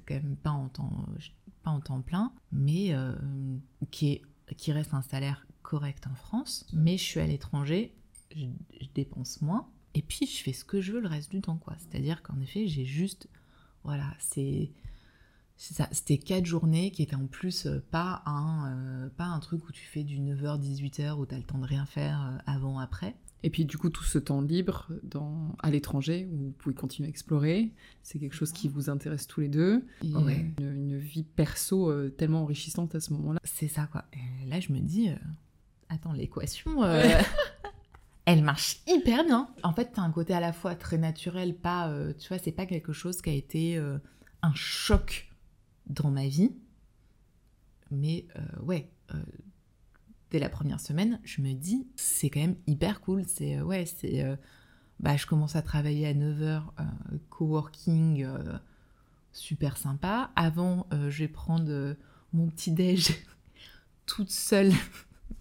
quand même pas en temps, pas en temps plein, mais euh, qui, est, reste un salaire correct en France. Mais je suis à l'étranger, je, dépense moins, et puis je fais ce que je veux le reste du temps, quoi. C'est-à-dire qu'en effet, j'ai juste, voilà, c'est c'était quatre journées qui étaient en plus euh, pas un, euh, pas un truc où tu fais du 9h, 18h, où tu as le temps de rien faire avant, après. Et puis du coup, tout ce temps libre dans, à l'étranger, où vous pouvez continuer à explorer, c'est quelque chose qui vous intéresse tous les deux. Et une, vie perso euh, tellement enrichissante à ce moment-là. C'est ça, quoi. Et là, je me dis, euh, attends, l'équation, euh, [LAUGHS] elle marche hyper bien. En fait, t'as un côté à la fois très naturel, pas, tu vois, c'est pas quelque chose qui a été un choc dans ma vie. Mais ouais dès la première semaine, je me dis, c'est quand même hyper cool. C'est, euh, ouais, c'est. Euh, bah, je commence à travailler à 9h, euh, coworking, super sympa. Avant, je vais prendre mon petit-déj [LAUGHS] toute seule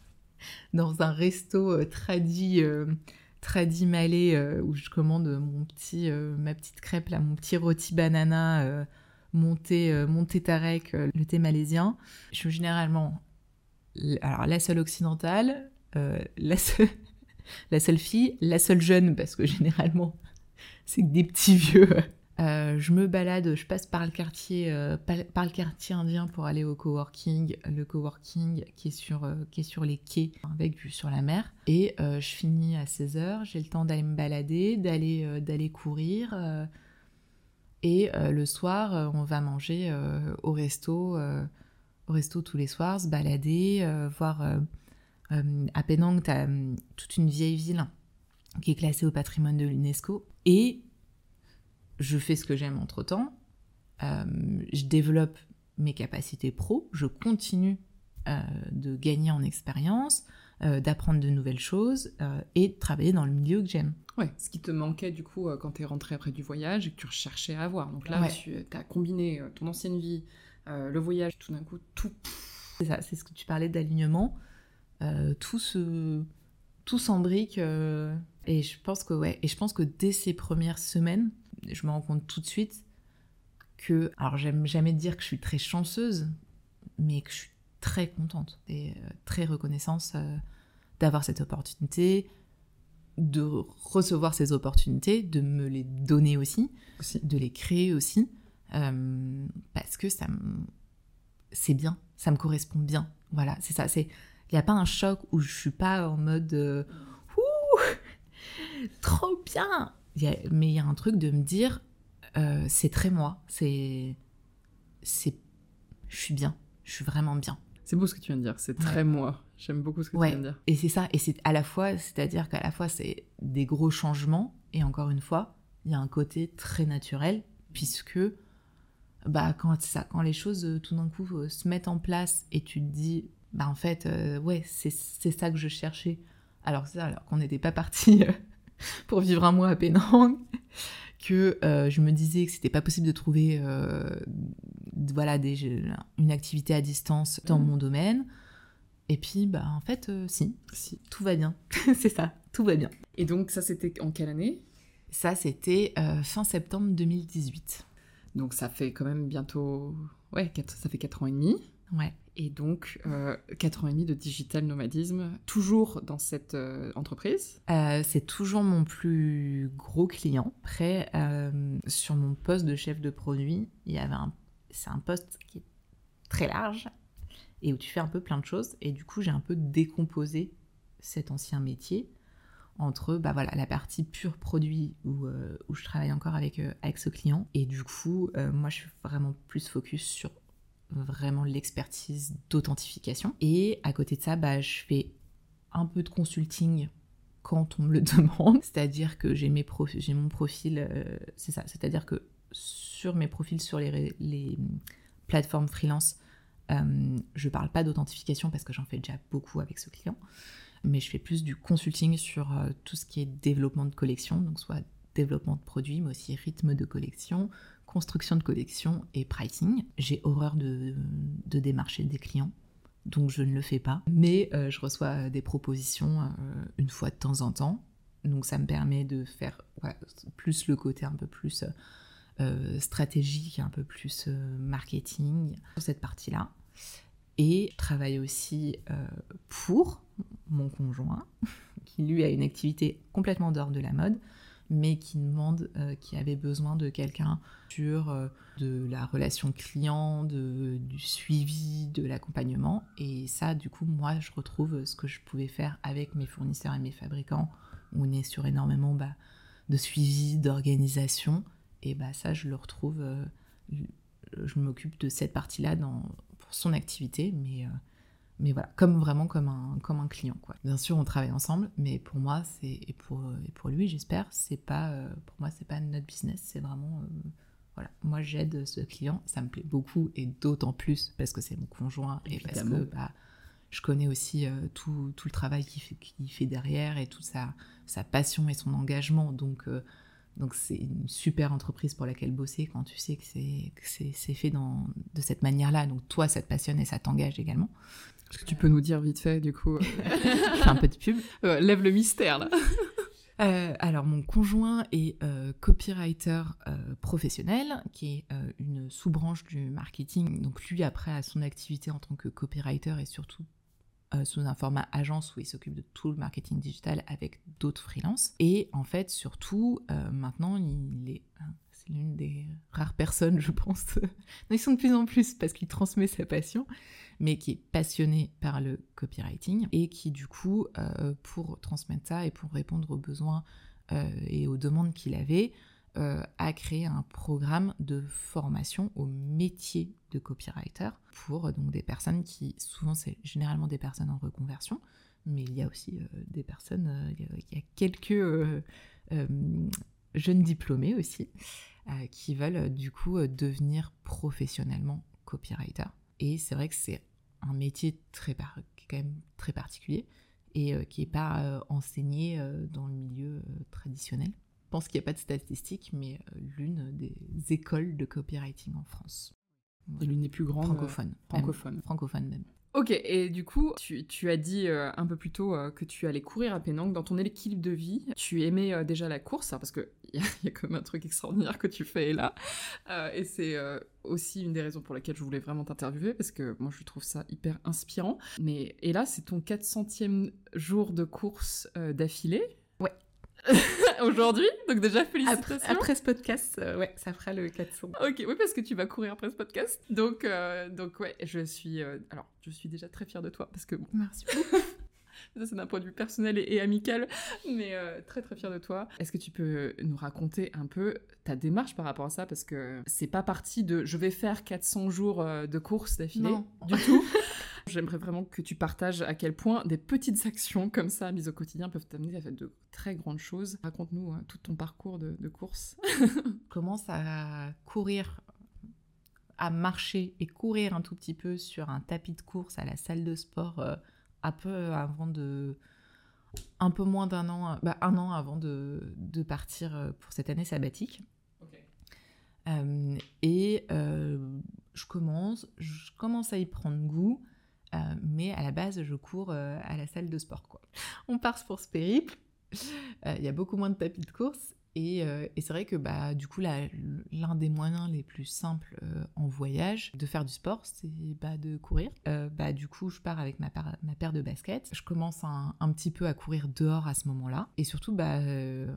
[LAUGHS] dans un resto tradi, tradi malais où je commande mon petit, ma petite crêpe, là, mon petit rôti banana. Mon thé, mon thé tarek, le thé malaisien. Je suis généralement alors la seule occidentale, euh, la, seule, [LAUGHS] la seule fille, la seule jeune, parce que généralement [LAUGHS] c'est des petits vieux. Euh, je me balade, je passe par le quartier, euh, par, le quartier indien pour aller au coworking, le coworking qui est sur, qui est sur les quais avec vue sur la mer. Et je finis à 16h, j'ai le temps d'aller me balader, d'aller d'aller courir. Et le soir, on va manger au resto resto tous les soirs, se balader, euh, voir. Euh, euh, à Penang, tu as toute une vieille ville qui est classée au patrimoine de l'UNESCO. Et je fais ce que j'aime entre temps. je développe mes capacités pro. Je continue de gagner en expérience, d'apprendre de nouvelles choses et de travailler dans le milieu que j'aime. Ouais, ce qui te manquait du coup quand tu es rentré après du voyage et que tu recherchais à avoir. Donc là, tu as combiné ton ancienne vie euh, le voyage, tout d'un coup, tout. C'est ça, c'est ce que tu parlais d'alignement. Euh, tout se, tout s'embrique. Euh, et je pense que ouais, et je pense que dès ces premières semaines, je me rends compte tout de suite que, alors j'aime jamais dire que je suis très chanceuse, mais que je suis très contente et très reconnaissante d'avoir cette opportunité, de recevoir ces opportunités, de me les donner aussi. de les créer aussi. Euh, parce que ça c'est bien, ça me correspond bien. Voilà, c'est ça. C'est il n'y a pas un choc où je suis pas en mode euh, ouh [LAUGHS] trop bien. mais il y a un truc de me dire euh, c'est très moi. C'est c'est je suis bien. Je suis vraiment bien. C'est beau ce que tu viens de dire, c'est très moi. J'aime beaucoup ce que tu viens de dire. Et c'est ça, et c'est à la fois, c'est-à-dire qu'à la fois c'est des gros changements, et encore une fois, il y a un côté très naturel, puisque bah, quand, ça, quand les choses euh, tout d'un coup euh, se mettent en place et tu te dis, bah en fait, euh, ouais, c'est ça que je cherchais. Alors ça, alors qu'on n'était pas parti [LAUGHS] pour vivre un mois à Penang, [LAUGHS] que je me disais que c'était pas possible de trouver voilà, des, une activité à distance dans mmh. mon domaine. Et puis, bah, en fait, si, si, tout va bien. [LAUGHS] c'est ça, tout va bien. Et donc, ça, c'était en quelle année? Ça, c'était fin septembre 2018. Donc ça fait quand même bientôt... Ouais, ça fait 4 ans et demi. Ouais. Et donc, euh, 4 ans et demi de digital nomadisme, toujours dans cette euh, entreprise? Euh, C'est toujours mon plus gros client. Après, euh, sur mon poste de chef de produit, il y avait un... c'est un poste qui est très large et où tu fais un peu plein de choses. Et du coup, j'ai un peu décomposé cet ancien métier entre bah voilà, la partie pure produit où, euh, où je travaille encore avec, euh, avec ce client. Et du coup, euh, moi, je suis vraiment plus focus sur vraiment l'expertise d'authentification. Et à côté de ça, bah, je fais un peu de consulting quand on me le [LAUGHS] demande. C'est-à-dire que j'ai, j'ai mon profil, c'est ça, c'est-à-dire que sur mes profils sur les, les plateformes freelance, je parle pas d'authentification parce que j'en fais déjà beaucoup avec ce client mais je fais plus du consulting sur euh, tout ce qui est développement de collection, donc soit développement de produits, mais aussi rythme de collection, construction de collection et pricing. J'ai horreur de, de démarcher des clients, donc je ne le fais pas, mais euh, je reçois des propositions euh, une fois de temps en temps, donc ça me permet de faire plus le côté un peu plus stratégique, un peu plus marketing sur cette partie-là. Et je travaille aussi pour mon conjoint, [LAUGHS] qui lui a une activité complètement dehors de la mode, mais qui demande, euh, qui avait besoin de quelqu'un sur euh, de la relation client, de, du suivi, de l'accompagnement. Et ça, du coup, moi, je retrouve ce que je pouvais faire avec mes fournisseurs et mes fabricants. On est sur énormément bah, de suivi, d'organisation. Et bah, ça, je le retrouve. Euh, je m'occupe de cette partie-là pour son activité, mais mais voilà, comme vraiment comme un, comme un client. Quoi. Bien sûr, on travaille ensemble, mais pour moi, c'est et pour, et pour lui, j'espère, c'est pas euh, pour moi, c'est pas notre business, c'est vraiment euh, voilà. Moi, j'aide ce client, ça me plaît beaucoup et d'autant plus parce que c'est mon conjoint et parce que bah, je connais aussi euh, tout, tout, le travail qu'il fait, fait derrière et toute sa, sa passion et son engagement. Donc donc c'est une super entreprise pour laquelle bosser quand tu sais que c'est fait dans, de cette manière-là. Donc toi, ça te passionne et ça t'engage également. Est-ce que tu peux nous dire vite fait, du coup [LAUGHS] Je fais un peu de pub. [LAUGHS] lève le mystère, là. [LAUGHS] Euh, alors, mon conjoint est euh, copywriter euh, professionnel, qui est une sous-branche du marketing. Donc, lui, après, a son activité en tant que copywriter et surtout sous un format agence où il s'occupe de tout le marketing digital avec d'autres freelances. Et en fait, surtout, maintenant, il est hein, c'est l'une des rares personnes, je pense. [LAUGHS] ils sont de plus en plus parce qu'il transmet sa passion mais qui est passionné par le copywriting et qui du coup, euh, pour transmettre ça et pour répondre aux besoins euh, et aux demandes qu'il avait, euh, a créé un programme de formation au métier de copywriter pour donc des personnes qui, souvent c'est généralement des personnes en reconversion, mais il y a aussi des personnes, il y a quelques jeunes diplômés aussi, qui veulent du coup devenir professionnellement copywriter. Et c'est vrai que c'est un métier très est quand même très particulier et euh, qui n'est pas euh, enseigné euh, dans le milieu traditionnel. Je pense qu'il n'y a pas de statistiques, mais l'une des écoles de copywriting en France. Et l'une des plus grandes. Francophone. Francophone. francophone même. Ok, et du coup, tu, as dit euh, un peu plus tôt euh, que tu allais courir à Penang. Dans ton équilibre de vie, tu aimais euh, déjà la course, hein, parce qu'il [LAUGHS] y, y, a quand même un truc extraordinaire que tu fais là. et c'est aussi une des raisons pour lesquelles je voulais vraiment t'interviewer, parce que moi je trouve ça hyper inspirant. Mais, et là, c'est ton 400e jour de course d'affilée. Ouais. [LAUGHS] aujourd'hui. Donc déjà, félicitations. Après, ce podcast, euh, ouais, ça fera le 400. Ok, oui, parce que tu vas courir après ce podcast. Donc, euh, donc ouais, je suis... Euh, alors, je suis déjà très fière de toi, parce que... Merci beaucoup. [LAUGHS] Ça, c'est d'un point de vue personnel et, amical, mais très très fière de toi. Est-ce que tu peux nous raconter un peu ta démarche par rapport à ça? Parce que c'est pas parti de je vais faire 400 jours de course d'affilée du tout. [LAUGHS] J'aimerais vraiment que tu partages à quel point des petites actions comme ça, mises au quotidien, peuvent t'amener à faire de très grandes choses. Raconte-nous hein, tout ton parcours de, course. Je [LAUGHS] commence à courir, à marcher et courir un tout petit peu sur un tapis de course à la salle de sport euh, un peu avant de un peu moins d'un an, bah, un an avant de, de, partir euh, pour cette année sabbatique. Euh, et euh, je commence, je commence à y prendre goût, mais à la base, je cours à la salle de sport. Quoi. [LAUGHS] On part pour ce périple. Il y a beaucoup moins de tapis de course euh, et, c'est vrai que bah, du coup, l'un des moyens les plus simples euh, en voyage de faire du sport, c'est bah, de courir. Euh, bah, du coup, je pars avec ma, ma paire de baskets. Je commence un, un, petit peu à courir dehors à ce moment-là. Et surtout, bah,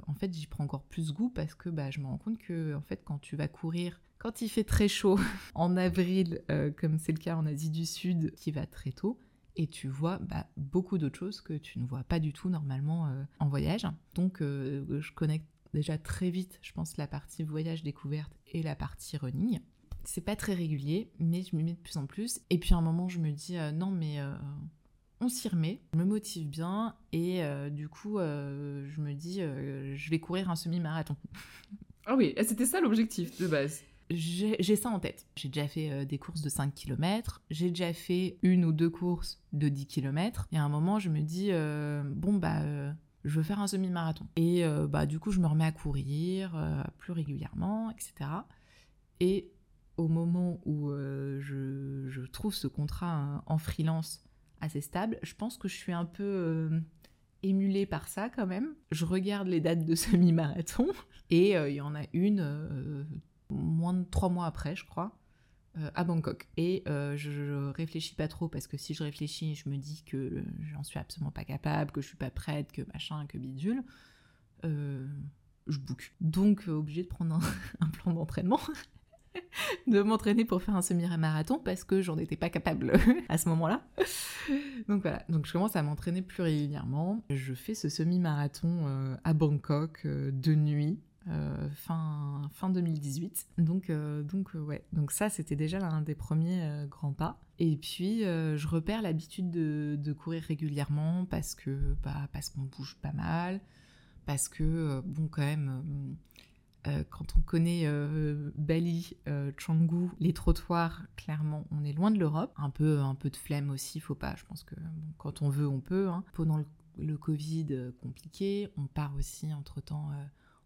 en fait, j'y prends encore plus goût parce que bah, je me rends compte que en fait, quand tu vas courir quand il fait très chaud [LAUGHS] en avril, comme c'est le cas en Asie du Sud, qui va très tôt, et tu vois bah, beaucoup d'autres choses que tu ne vois pas du tout normalement en voyage. Donc je connecte déjà très vite, je pense, la partie voyage découverte et la partie running. C'est pas très régulier, mais je m'y mets de plus en plus. Et puis à un moment, je me dis euh, non, mais euh, on s'y remet. Je me motive bien et euh, du coup, je me dis je vais courir un semi-marathon. ah oui, c'était ça l'objectif de base. J'ai ça en tête. J'ai déjà fait des courses de 5 km, j'ai déjà fait une ou deux courses de 10 km. Et à un moment, je me dis, bon, bah, je veux faire un semi-marathon. Et euh, bah, du coup, je me remets à courir euh, plus régulièrement, etc. Et au moment où euh, je, trouve ce contrat en freelance assez stable, je pense que je suis un peu émulée par ça quand même. Je regarde les dates de [LAUGHS] semi-marathon et il y en a une moins de trois mois après, je crois. Euh, à Bangkok. Et euh, je, réfléchis pas trop parce que si je réfléchis, je me dis que j'en suis absolument pas capable, que je suis pas prête, que machin, que bidule. Euh, je book. Donc obligé de prendre un, [LAUGHS] plan d'entraînement. [LAUGHS] de m'entraîner pour faire un semi-marathon parce que j'en étais pas capable [LAUGHS] à ce moment-là. Donc voilà, donc je commence à m'entraîner plus régulièrement. Je fais ce semi-marathon à Bangkok de nuit euh, fin, fin 2018. Donc, euh, donc euh, ouais, donc ça c'était déjà l'un des premiers grands pas. Et puis je repère l'habitude de, courir régulièrement parce que bah, parce qu'on bouge pas mal, parce que bon quand même. quand on connaît Bali, Canggu, les trottoirs, clairement, on est loin de l'Europe. Un peu, un peu de flemme aussi, faut pas. Je pense que quand on veut, on peut. Hein. Pendant le, le, Covid, compliqué. On part aussi entre temps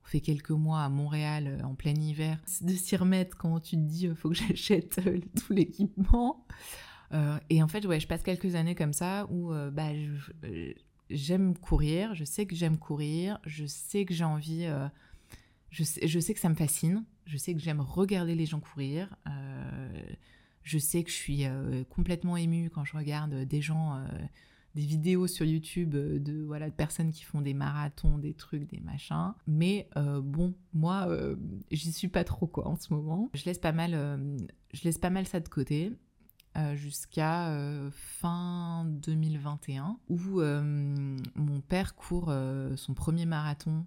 on fait quelques mois à Montréal euh, en plein hiver, de s'y remettre quand tu te dis euh, faut que [LAUGHS] j'achète euh, tout l'équipement. et en fait, ouais, je passe quelques années comme ça où bah, j'aime courir, je sais que j'aime courir, je sais que j'ai envie, je, sais, je sais que ça me fascine, je sais que j'aime regarder les gens courir. je sais que je suis complètement émue quand je regarde des gens des vidéos sur YouTube euh, de voilà de personnes qui font des marathons, des trucs, des machins. Mais euh, bon, moi, euh, j'y suis pas trop quoi en ce moment. Je laisse pas mal, je laisse pas mal ça de côté. jusqu'à fin 2021 où mon père court son premier marathon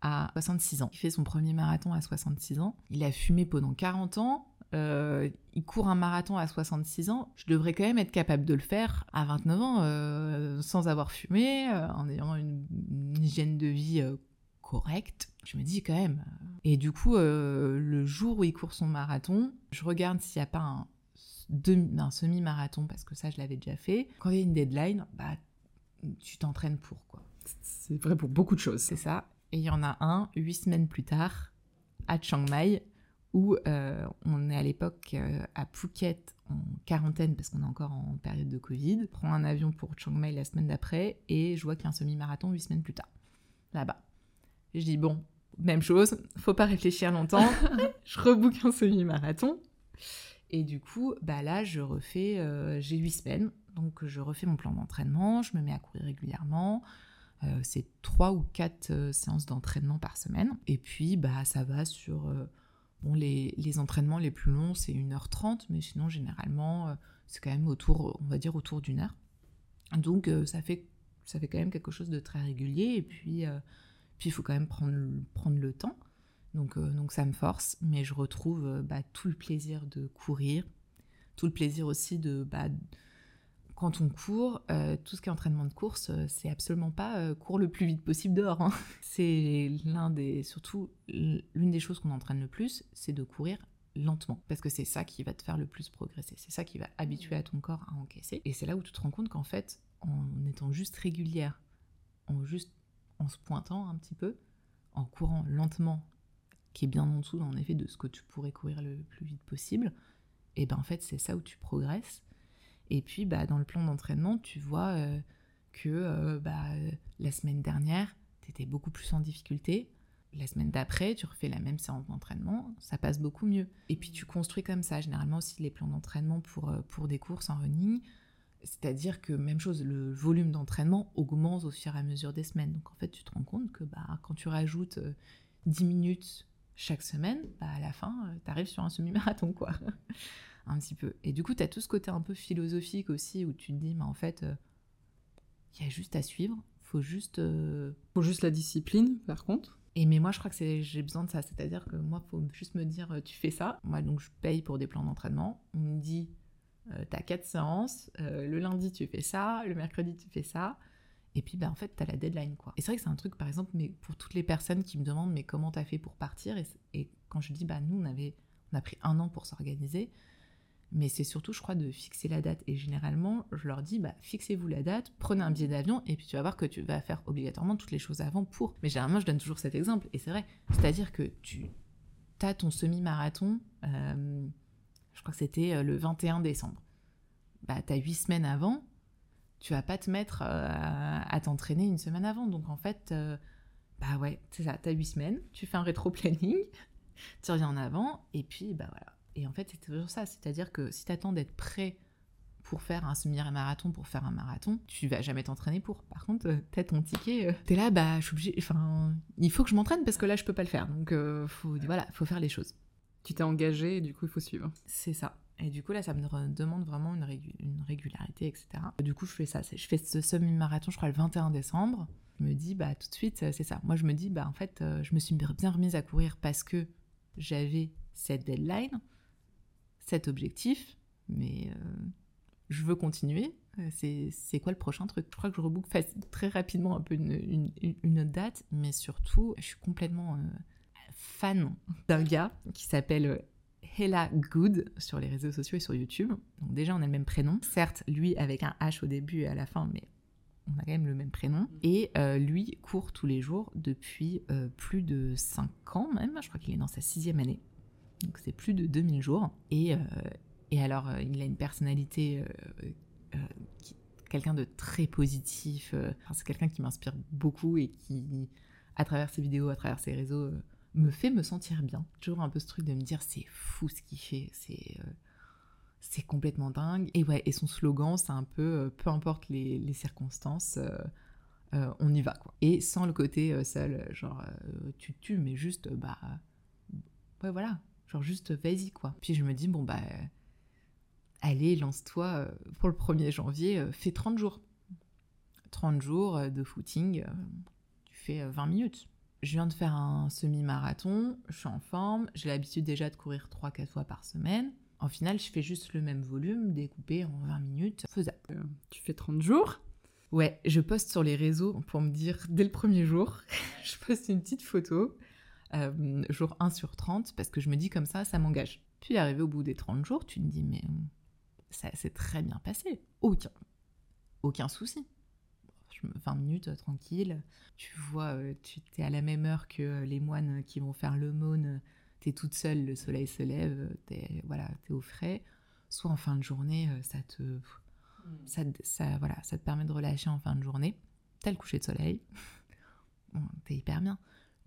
à 66 ans. Il fait son premier marathon à 66 ans. Il a fumé pendant 40 ans. Euh, il court un marathon à 66 ans, je devrais quand même être capable de le faire à 29 ans euh, sans avoir fumé, euh, en ayant une, hygiène de vie correcte. Je me dis quand même. Et du coup, le jour où il court son marathon, je regarde s'il n'y a pas un, un semi-marathon, parce que ça, je l'avais déjà fait. Quand il y a une deadline, bah, tu t'entraînes pour quoi. C'est vrai pour beaucoup de choses. C'est ça. Et il y en a un, huit semaines plus tard, à Chiang Mai, où euh, on est à l'époque euh, à Phuket en quarantaine parce qu'on est encore en période de Covid. Prends un avion pour Chiang Mai la semaine d'après et je vois qu'il y a un semi-marathon huit semaines plus tard, là-bas. Je dis bon, même chose, faut pas réfléchir longtemps, [LAUGHS] je rebook un semi-marathon. Et du coup, bah là, je refais, euh, j'ai huit semaines, donc je refais mon plan d'entraînement, je me mets à courir régulièrement, c'est trois ou quatre séances d'entraînement par semaine. Et puis, bah, ça va sur Bon, les, entraînements les plus longs, c'est 1h30, mais sinon, généralement, euh, c'est quand même autour, on va dire, autour d'une heure. Donc, euh, ça, fait, ça fait quand même quelque chose de très régulier. Et puis, euh, puis il faut quand même prendre, prendre le temps. Donc, donc, ça me force. Mais je retrouve bah, tout le plaisir de courir, tout le plaisir aussi de... Bah, quand on court, euh, tout ce qui est entraînement de course, euh, c'est absolument pas euh, court le plus vite possible dehors. hein. [LAUGHS] C'est l'un des, surtout l'une des choses qu'on entraîne le plus, c'est de courir lentement, parce que c'est ça qui va te faire le plus progresser. C'est ça qui va habituer à ton corps à encaisser. Et c'est là où tu te rends compte qu'en fait, en étant juste régulière, en juste en se pointant un petit peu, en courant lentement, qui est bien en dessous en effet de ce que tu pourrais courir le plus vite possible, et ben en fait c'est ça où tu progresses. Et puis bah dans le plan d'entraînement, tu vois euh, que euh, bah, la semaine dernière, tu étais beaucoup plus en difficulté. La semaine d'après, tu refais la même séance d'entraînement, ça passe beaucoup mieux. Et puis tu construis comme ça, généralement aussi les plans d'entraînement pour, euh, pour des courses en running. C'est-à-dire que même chose, le volume d'entraînement augmente au fur et à mesure des semaines. Donc en fait, tu te rends compte que bah, quand tu rajoutes euh, 10 minutes chaque semaine, bah, à la fin, tu arrives sur un semi-marathon, quoi. Un petit peu. Et du coup, tu as tout ce côté un peu philosophique aussi, où tu te dis, mais en fait, il y a juste à suivre, faut juste... euh, Pour juste la discipline, par contre. et mais moi, je crois que c'est- j'ai besoin de ça. C'est-à-dire que moi, faut juste me dire, euh, tu fais ça. Moi, donc, je paye pour des plans d'entraînement. On me dit, euh, t'as quatre séances. euh, le lundi, tu fais ça. Le mercredi, tu fais ça. Et puis, bah, en fait, t'as la deadline, quoi. Et c'est vrai que c'est un truc, par exemple, mais pour toutes les personnes qui me demandent, mais comment t'as fait pour partir? Et, et quand je dis, bah, nous, on avait, on a pris un an pour s'organiser. Mais c'est surtout, je crois, de fixer la date. Et généralement, je leur dis, bah, fixez-vous la date, prenez un billet d'avion, et puis tu vas voir que tu vas faire obligatoirement toutes les choses avant pour. Mais généralement, je donne toujours cet exemple, et c'est vrai. C'est-à-dire que tu as ton semi-marathon, euh, je crois que c'était euh, le 21 décembre. Bah, tu as huit semaines avant, tu vas pas te mettre euh, à, t'entraîner une semaine avant. Donc en fait, bah ouais, c'est ça, tu as huit semaines, tu fais un rétro-planning, [LAUGHS] tu reviens en avant, et puis bah voilà. Et en fait, c'est toujours ça. C'est-à-dire que si tu attends d'être prêt pour faire un semi-marathon, pour faire un marathon, tu vas jamais t'entraîner pour. Par contre, euh, t'as ton ticket, euh, t'es là, bah, je suis obligée. Enfin, il faut que je m'entraîne parce que là, je peux pas le faire. Donc, euh, faut, voilà, faut faire les choses. Tu t'es engagé et du coup, il faut suivre. C'est ça. Et du coup, là, ça me demande vraiment une, une régularité, etc. Du coup, je fais ça. Je fais ce semi-marathon, je crois, le 21 décembre. Je me dis, bah, tout de suite, euh, c'est ça. Moi, je me dis, bah, en fait, je me suis bien remise à courir parce que j'avais cette deadline, cet objectif, mais euh, je veux continuer. Euh, C'est quoi le prochain truc? Je crois que je rebook très rapidement un peu une, une- autre date, mais surtout, je suis complètement euh, fan d'un gars qui s'appelle Hella Good sur les réseaux sociaux et sur YouTube. Donc déjà, on a le même prénom. Certes, lui avec un H au début et à la fin, mais on a quand même le même prénom. Et euh, lui court tous les jours depuis euh, plus de 5 ans même. Je crois qu'il est dans sa sixième année. Donc c'est plus de 2000 jours. Et, euh, alors, euh, il a une personnalité... euh, quelqu'un de très positif. c'est quelqu'un qui m'inspire beaucoup et qui, à travers ses vidéos, à travers ses réseaux, me fait me sentir bien. Toujours un peu ce truc de me dire c'est fou ce qu'il fait, c'est c'est complètement dingue. Et son slogan c'est un peu peu importe les, circonstances, on y va quoi. Et sans le côté seul, genre tu te tues, mais juste bah ouais voilà, genre juste vas-y quoi. Puis je me dis bon bah euh, allez lance-toi euh, pour le 1er janvier, euh, fais 30 jours. 30 jours de footing, tu fais euh, 20 minutes. Je viens de faire un semi-marathon, je suis en forme, j'ai l'habitude déjà de courir 3-4 fois par semaine. En final, je fais juste le même volume, découpé en 20 minutes, faisable. Euh, tu fais 30 jours? Ouais, je poste sur les réseaux pour me dire, dès le premier jour, [LAUGHS] je poste une petite photo, euh, jour 1 sur 30, parce que je me dis comme ça, ça m'engage. Puis arrivé au bout des 30 jours, tu te dis, mais euh, ça s'est très bien passé. Aucun, aucun souci. Je me- 20 minutes, euh, tranquille. Tu vois, tu es à la même heure que les moines qui vont faire l'aumône. Tu es toute seule, le soleil se lève, tu es, voilà, t'es au frais. Soit en fin de journée, ça te, ça, te- ça, voilà, ça te permet de relâcher en fin de journée. T'as le coucher de soleil. [LAUGHS] Bon, T'es hyper bien.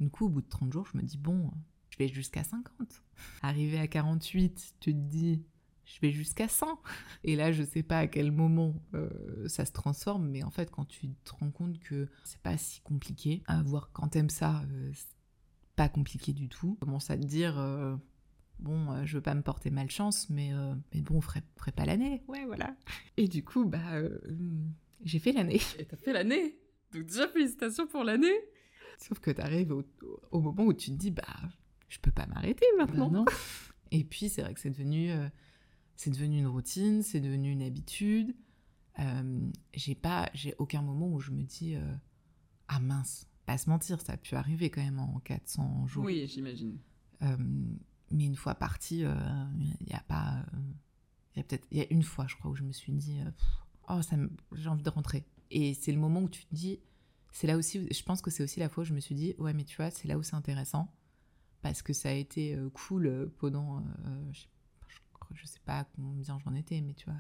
Du coup, au bout de 30 jours, je me dis, bon, je vais jusqu'à 50. Arrivé à 48, tu te dis, je vais jusqu'à 100. Et là, je sais pas à quel moment euh, ça se transforme, mais en fait, quand tu te rends compte que c'est pas si compliqué, à voir quand t'aimes ça, euh, pas compliqué du tout, tu commences à te dire, euh, bon, je veux pas me porter malchance, mais, mais bon, on ferait, pas l'année. Ouais, voilà. Et du coup, bah, j'ai fait l'année. Et t'as fait l'année. Donc déjà, félicitations pour l'année. Sauf que t'arrives au, au moment où tu te dis, bah, je peux pas m'arrêter maintenant. Bah non. [LAUGHS] Et puis, c'est vrai que c'est devenu, euh, c'est devenu une routine, c'est devenu une habitude. Euh, j'ai pas, j'ai aucun moment où je me dis euh, ah mince, pas se mentir, ça a pu arriver quand même en 400 jours. Oui, j'imagine. Euh, mais une fois parti, il y a pas, il y a peut-être, il y a une fois, je crois, où je me suis dit oh ça, j'ai envie de rentrer. Et c'est le moment où tu te dis, c'est là aussi, je pense que c'est aussi la fois où je me suis dit ouais mais tu vois, c'est là où c'est intéressant parce que ça a été cool pendant, je, je, sais pas combien j'en étais, mais tu vois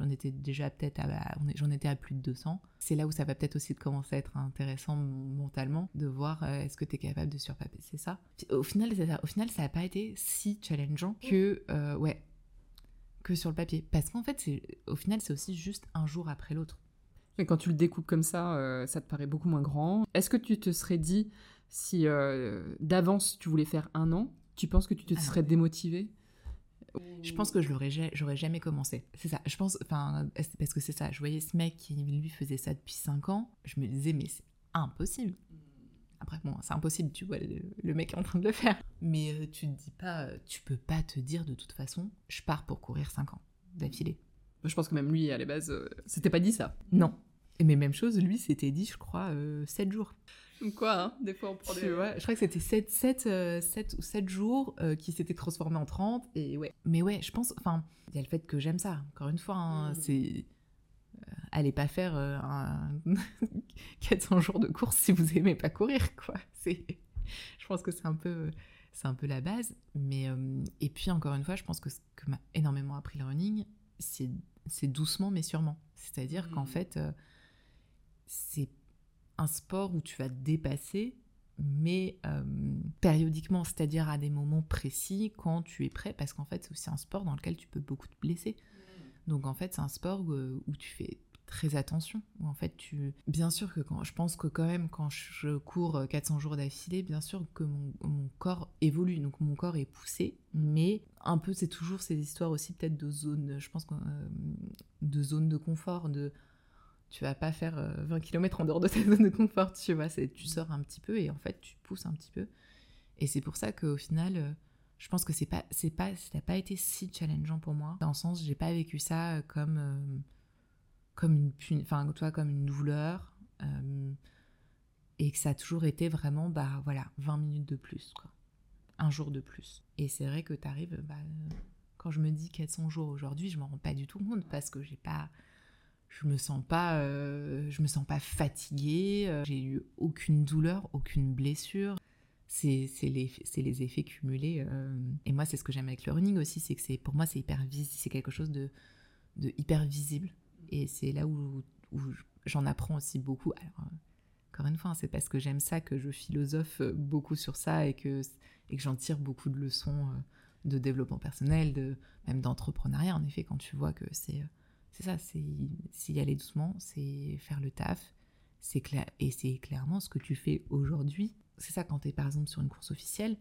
J'en étais déjà peut-être à, j'en étais à plus de 200. C'est là où ça va peut-être aussi commencer à être intéressant mentalement de voir euh, est-ce que tu es capable de surpasser ça. Au final, ça, au final, ça n'a pas été si challengeant que, euh, ouais, que sur le papier. Parce qu'en fait, au final, c'est aussi juste un jour après l'autre. Mais quand tu le découpes comme ça, euh, ça te paraît beaucoup moins grand. Est-ce que tu te serais dit, si d'avance tu voulais faire un an, tu penses que tu te serais démotivé je pense que je l'aurais, j'aurais jamais commencé. C'est ça. Je pense, enfin, parce que c'est ça. Je voyais ce mec qui lui faisait ça depuis 5 ans. Je me disais, mais c'est impossible. Après, bon, c'est impossible, tu vois, le, mec est en train de le faire. Mais euh, tu te dis pas, tu peux pas te dire de toute façon, je pars pour courir 5 ans d'affilée. Je pense que même lui, à la base, euh, c'était pas dit ça. Non. Mais même chose, lui, c'était dit, je crois, 7 euh, jours. Quoi, hein Des fois, on prend des... je crois que c'était 7, 7, 7, ou 7 jours euh, qui s'étaient transformés en 30. Et ouais. Mais ouais, je pense... Enfin, il y a le fait que j'aime ça. Encore une fois, hein, mmh. c'est... Euh, allez pas faire euh, un [LAUGHS] 400 jours de course si vous aimez pas courir, quoi. [LAUGHS] C'est... Je pense que c'est un peu... C'est un peu la base. Mais... et puis, encore une fois, je pense que ce que m'a énormément appris le running, c'est, doucement mais sûrement. C'est-à-dire qu'en mmh. fait... c'est un sport où tu vas te dépasser, mais euh, périodiquement, c'est-à-dire à des moments précis quand tu es prêt, parce qu'en fait, c'est aussi un sport dans lequel tu peux beaucoup te blesser. Donc en fait, c'est un sport où, euh, tu fais très attention. En fait, tu. Bien sûr que quand. Je pense que quand même, quand je cours 400 jours d'affilée, bien sûr que mon, corps évolue. Donc mon corps est poussé. Mais un peu, c'est toujours ces histoires aussi, peut-être de zone. Je pense. Euh, de zone de confort, de tu vas pas faire 20 euh, km en dehors de ta [LAUGHS] zone de confort, tu vois, tu sors un petit peu et en fait tu pousses un petit peu. Et c'est pour ça qu'au final, euh, je pense que c'est pas, c'est pas, ça n'a pas été si challengeant pour moi. Dans le sens, j'ai pas vécu ça euh, comme, une, enfin, toi, comme une douleur. et que ça a toujours été vraiment, bah voilà, 20 minutes de plus. Un jour de plus. Et c'est vrai que tu arrives, bah, quand je me dis 400 jours aujourd'hui, je m'en rends pas du tout compte parce que j'ai pas, je me sens pas euh, je me sens pas fatiguée euh, j'ai eu aucune douleur aucune blessure c'est les, les effets cumulés euh. et moi c'est ce que j'aime avec le running aussi c'est que pour moi c'est hyper c'est quelque chose de, de hyper visible et c'est là où, où j'en apprends aussi beaucoup alors encore une fois hein, c'est parce que j'aime ça que je philosophe beaucoup sur ça et que et que j'en tire beaucoup de leçons de développement personnel de même d'entrepreneuriat en effet quand tu vois que c'est c'est ça, c'est y aller doucement, c'est faire le taf, c'est clair, et c'est clairement ce que tu fais aujourd'hui. C'est ça quand tu es par exemple sur une course officielle,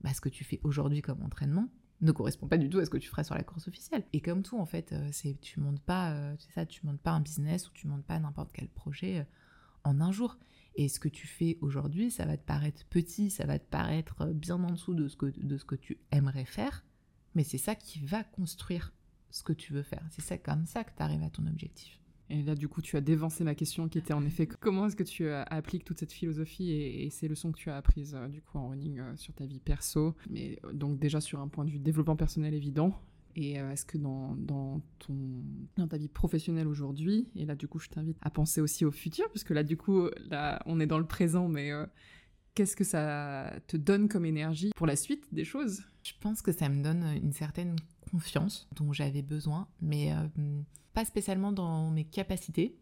bah, ce que tu fais aujourd'hui comme entraînement ne correspond pas du tout à ce que tu ferais sur la course officielle. Et comme tout en fait, euh, c'est tu montes pas, euh, c'est ça, tu montes pas un business ou tu montes pas n'importe quel projet euh, en un jour. Et ce que tu fais aujourd'hui, ça va te paraître petit, ça va te paraître bien en dessous de ce que, de ce que tu aimerais faire, mais c'est ça qui va construire ce que tu veux faire. C'est ça comme ça que tu arrives à ton objectif. Et là, du coup, tu as dévancé ma question qui était en effet comment est-ce que tu appliques toute cette philosophie et, ces leçons que tu as apprises euh, du coup en running euh, sur ta vie perso, mais euh, donc déjà sur un point de vue développement personnel évident. Et est-ce que dans, dans, ton, dans ta vie professionnelle aujourd'hui, et là du coup je t'invite à penser aussi au futur, puisque là du coup là on est dans le présent, mais qu'est-ce que ça te donne comme énergie pour la suite des choses? Je pense que ça me donne une certaine confiance dont j'avais besoin, mais euh, pas spécialement dans mes capacités,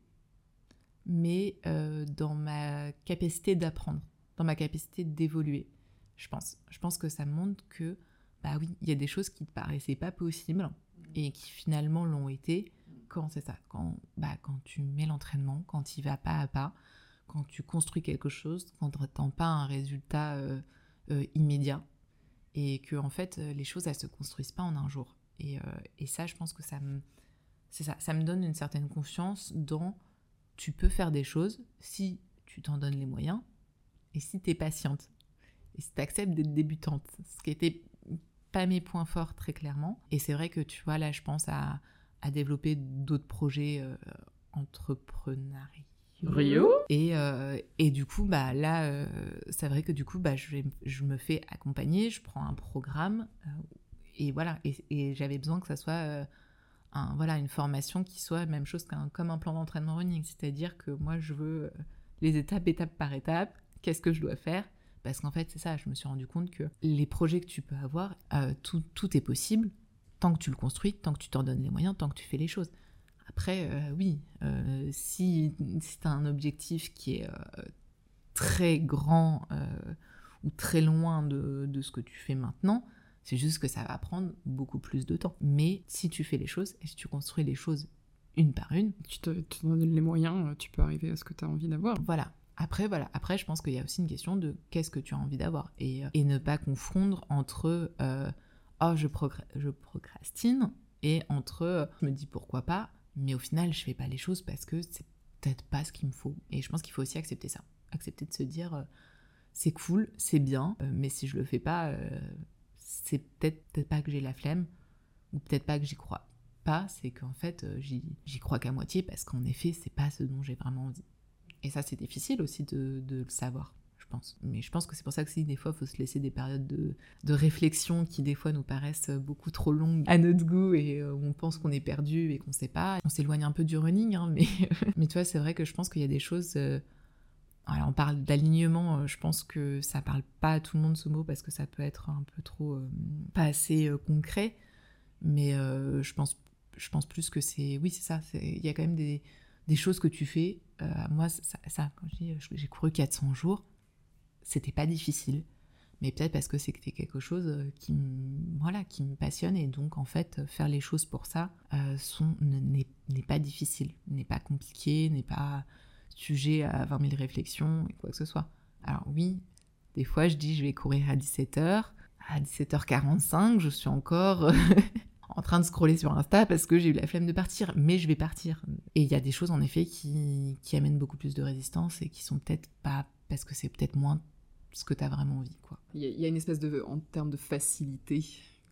mais euh, dans ma capacité d'apprendre, dans ma capacité d'évoluer, je pense. Je pense que ça montre que, bah oui, il y a des choses qui ne paraissaient pas possibles et qui finalement l'ont été quand c'est ça, quand, bah, quand tu mets l'entraînement, quand tu vas pas à pas, quand tu construis quelque chose, quand tu n'attends pas un résultat euh, immédiat et que en fait les choses elles se construisent pas en un jour. Euh, et, ça, je pense que ça me, c'est ça, ça me donne une certaine confiance dans tu peux faire des choses si tu t'en donnes les moyens et si tu es patiente et si tu acceptes d'être débutante, ce qui était pas mes points forts très clairement. Et c'est vrai que tu vois, là, je pense à, à développer d'autres projets euh, entrepreneuriaux. Rio? Et, euh, et du coup, bah, là, euh, c'est vrai que du coup, bah, je, vais- je me fais accompagner, je prends un programme, euh, et voilà. Et, et j'avais besoin que ça soit voilà, une formation qui soit même chose qu'un comme un plan d'entraînement running. C'est-à-dire que moi, je veux euh, les étapes, étape par étape, qu'est-ce que je dois faire? Parce qu'en fait, c'est ça, je me suis rendu compte que les projets que tu peux avoir, euh, tout, tout est possible tant que tu le construis, tant que tu t'en donnes les moyens, tant que tu fais les choses. Après, euh, oui, si, si tu as un objectif qui est très grand ou très loin de, de ce que tu fais maintenant, c'est juste que ça va prendre beaucoup plus de temps. Mais si tu fais les choses et si tu construis les choses une par une, Tu te, tu te donnes les moyens, euh, tu peux arriver à ce que tu as envie d'avoir. voilà. Après, voilà. Après, je pense qu'il y a aussi une question de qu'est-ce que tu as envie d'avoir et, euh, et ne pas confondre entre euh, oh je, je procrastine et entre je me dis pourquoi pas, mais au final je fais pas les choses parce que c'est peut-être pas ce qu'il me faut. Et je pense qu'il faut aussi accepter ça, accepter de se dire euh, c'est cool, c'est bien, euh, mais si je le fais pas, c'est peut-être pas que j'ai la flemme ou peut-être pas que j'y crois pas, c'est qu'en fait euh, j'y crois qu'à moitié parce qu'en effet c'est pas ce dont j'ai vraiment envie. Et ça, c'est difficile aussi de, de le savoir, je pense. Mais je pense que c'est pour ça que si des fois, il faut se laisser des périodes de, de réflexion qui, des fois, nous paraissent beaucoup trop longues à notre goût et euh, on pense qu'on est perdu et qu'on sait pas. On s'éloigne un peu du running, hein, mais, [LAUGHS] mais tu vois, c'est vrai que je pense qu'il y a des choses. On parle d'alignement, euh, je pense que ça parle pas à tout le monde ce mot parce que ça peut être un peu trop. euh, pas assez euh, concret. Mais je, pense, je pense plus que c'est. Oui, c'est ça. Il y a quand même des choses que tu fais. Moi, ça, quand j'ai couru 400 jours, c'était pas difficile. Mais peut-être parce que c'était quelque chose qui, voilà, qui me passionne et donc en fait faire les choses pour ça n'est pas difficile, n'est pas compliqué, n'est pas sujet à 20 000 réflexions et quoi que ce soit. Alors oui, des fois je dis je vais courir à 17h, à 17h45 je suis encore [LAUGHS] en train de scroller sur Insta parce que j'ai eu la flemme de partir, mais je vais partir. Et il y a des choses en effet qui, amènent beaucoup plus de résistance et qui sont peut-être pas parce que c'est peut-être moins ce que tu as vraiment envie, quoi. Il y, a- il y a une espèce de, en termes de facilité,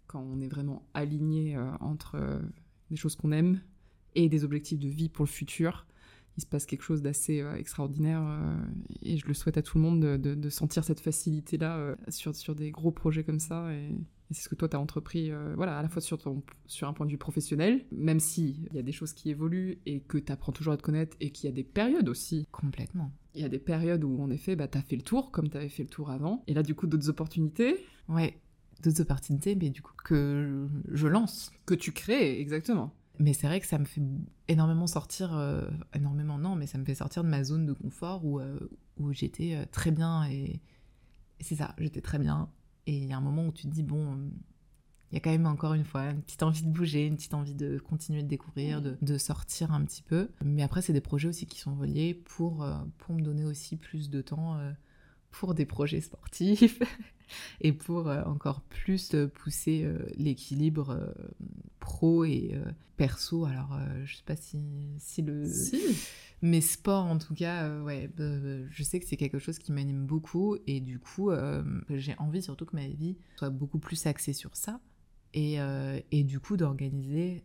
quand on est vraiment aligné euh, entre euh, des choses qu'on aime et des objectifs de vie pour le futur, il se passe quelque chose d'assez euh, extraordinaire euh, et je le souhaite à tout le monde de, de- de sentir cette facilité-là euh, sur, sur des gros projets comme ça. Et, et c'est ce que toi, tu as entrepris, euh, voilà, à la fois sur, ton, sur un point de vue professionnel, même s'il y a des choses qui évoluent et que tu apprends toujours à te connaître et qu'il y a des périodes aussi Complètement. il y a des périodes où, en effet, bah, t'as fait le tour, comme t'avais fait le tour avant. Et là, du coup, d'autres opportunités Ouais, d'autres opportunités, mais du coup, que je lance. que tu crées, exactement. Mais c'est vrai que ça me fait énormément sortir, euh, énormément non, mais ça me fait sortir de ma zone de confort où, euh, où j'étais euh, très bien et, et c'est ça, j'étais très bien. Et il y a un moment où tu te dis, bon, il y a quand même encore une fois une petite envie de bouger, une petite envie de continuer de découvrir, de, de sortir un petit peu. Mais après, c'est des projets aussi qui sont reliés pour, pour me donner aussi plus de temps euh, pour des projets sportifs [LAUGHS] et pour euh, encore plus euh, pousser euh, l'équilibre pro et perso. Alors, je sais pas si, si le. Si. Mais sport, en tout cas, ouais, euh, je sais que c'est quelque chose qui m'anime beaucoup et du coup, j'ai envie surtout que ma vie soit beaucoup plus axée sur ça et, et du coup d'organiser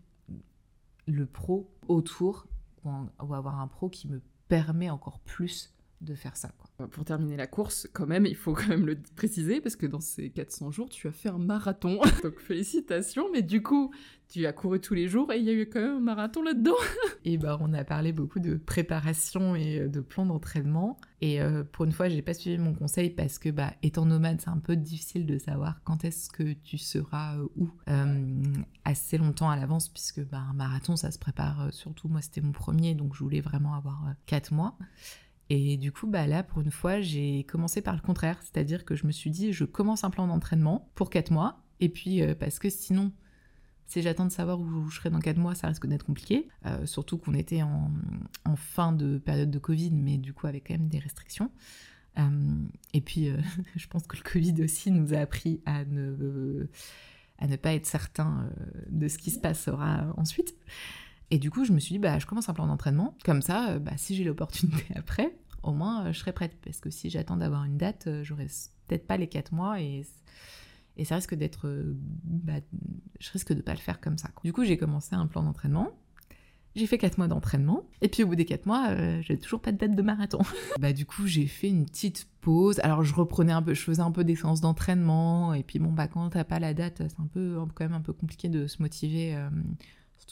le pro autour ou avoir un pro qui me permet encore plus de faire ça. Quoi. Pour terminer la course, quand même, il faut quand même le préciser, parce que dans ces 400 jours, tu as fait un marathon. [LAUGHS] Donc félicitations, mais du coup, tu as couru tous les jours et il y a eu quand même un marathon là-dedans. [LAUGHS] Et ben, on a parlé beaucoup de préparation et euh, de plan d'entraînement. Et euh, pour une fois, j'ai pas suivi mon conseil parce que, bah, étant nomade, c'est un peu difficile de savoir quand est-ce que tu seras euh, où euh, assez longtemps à l'avance, puisque bah, un marathon, ça se prépare surtout. Moi, c'était mon premier, donc je voulais vraiment avoir euh, quatre mois. Et du coup, bah là, pour une fois, j'ai commencé par le contraire, c'est-à-dire que je me suis dit, je commence un plan d'entraînement pour quatre mois, et puis euh, parce que sinon, si j'attends de savoir où je serai dans 4 mois, ça risque d'être compliqué. Euh, surtout qu'on était en, fin de période de Covid, mais du coup avec quand même des restrictions. Euh, et puis, [LAUGHS] je pense que le Covid aussi nous a appris à ne, pas être certain de ce qui se passera ensuite. Et du coup, je me suis dit, bah, je commence un plan d'entraînement. Comme ça, euh, bah, si j'ai l'opportunité [LAUGHS] après, au moins, euh, je serai prête. Parce que si j'attends d'avoir une date, euh, j'aurai peut-être pas les 4 mois et, Et ça risque d'être. Bah, je risque de pas le faire comme ça. Du coup, j'ai commencé un plan d'entraînement. J'ai fait 4 mois d'entraînement. Et puis au bout des 4 mois, euh, j'ai toujours pas de date de marathon. [LAUGHS] bah du coup, j'ai fait une petite pause. Alors je reprenais un peu, je faisais un peu des séances d'entraînement. Et puis bon, bah quand t'as pas la date, c'est un peu quand même un peu compliqué de se motiver.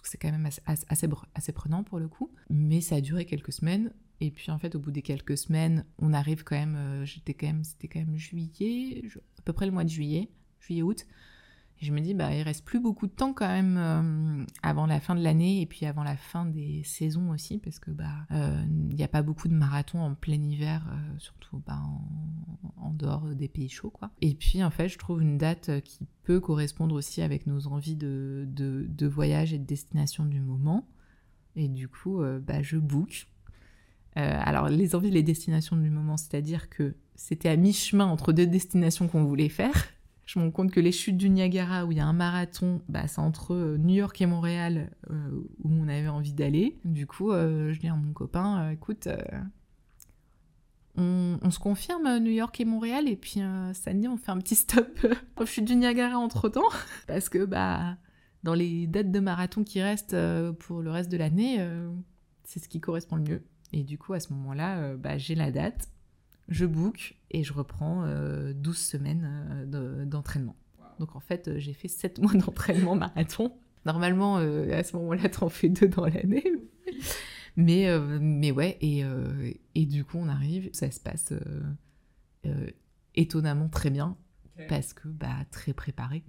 C'est quand même assez, assez, prenant pour le coup. Mais ça a duré quelques semaines. Et puis en fait, au bout des quelques semaines, on arrive quand. Euh, j'étais quand même, c'était quand même juillet, à peu près le mois de juillet, juillet-août. Je me dis, bah, il reste plus beaucoup de temps quand même euh, avant la fin de l'année et puis avant la fin des saisons aussi, parce que bah, euh, il n'y a pas beaucoup de marathons en plein hiver, euh, surtout bah, en, dehors des pays chauds, quoi. Et puis en fait, je trouve une date qui peut correspondre aussi avec nos envies de, de, voyage et de destination du moment. Et du coup, bah, je book. alors, les envies et les destinations du moment, c'est-à-dire que c'était à mi-chemin entre deux destinations qu'on voulait faire. Je me rends compte que les chutes du Niagara, où il y a un marathon, bah, c'est entre euh, New York et Montréal euh, où on avait envie d'aller. Du coup, euh, je dis à mon copain, écoute, on, se confirme New York et Montréal, et puis samedi, on fait un petit stop aux chutes du Niagara entre-temps. Parce que bah, dans les dates de marathon qui restent pour le reste de l'année, c'est ce qui correspond le mieux. Et du coup, à ce moment-là, bah, j'ai la date je book et je reprends 12 euh, semaines euh, d'entraînement. Donc en fait, euh, j'ai fait 7 mois [LAUGHS] d'entraînement marathon. Normalement, à ce moment-là, t'en fais deux dans l'année. mais, mais ouais, et, et, du coup, on arrive, ça se passe étonnamment très bien parce que bah, très préparé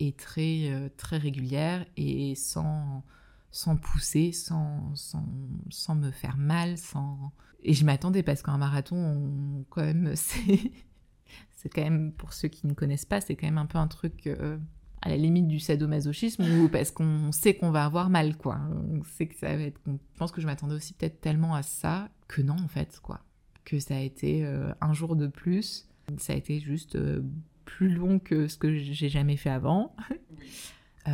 et, très, très régulière et sans, sans pousser, sans, sans, sans me faire mal, sans et je m'attendais parce qu'un marathon, quand même, [LAUGHS] c'est. quand même, pour ceux qui ne connaissent pas, c'est quand même un peu un truc euh, à la limite du sadomasochisme ou parce qu'on sait qu'on va avoir mal, quoi. On sait que ça va être. Je pense que je m'attendais aussi peut-être tellement à ça que non, en fait, quoi. Que ça a été euh, un jour de plus. Ça a été juste euh, plus long que ce que j'ai jamais fait avant. [LAUGHS]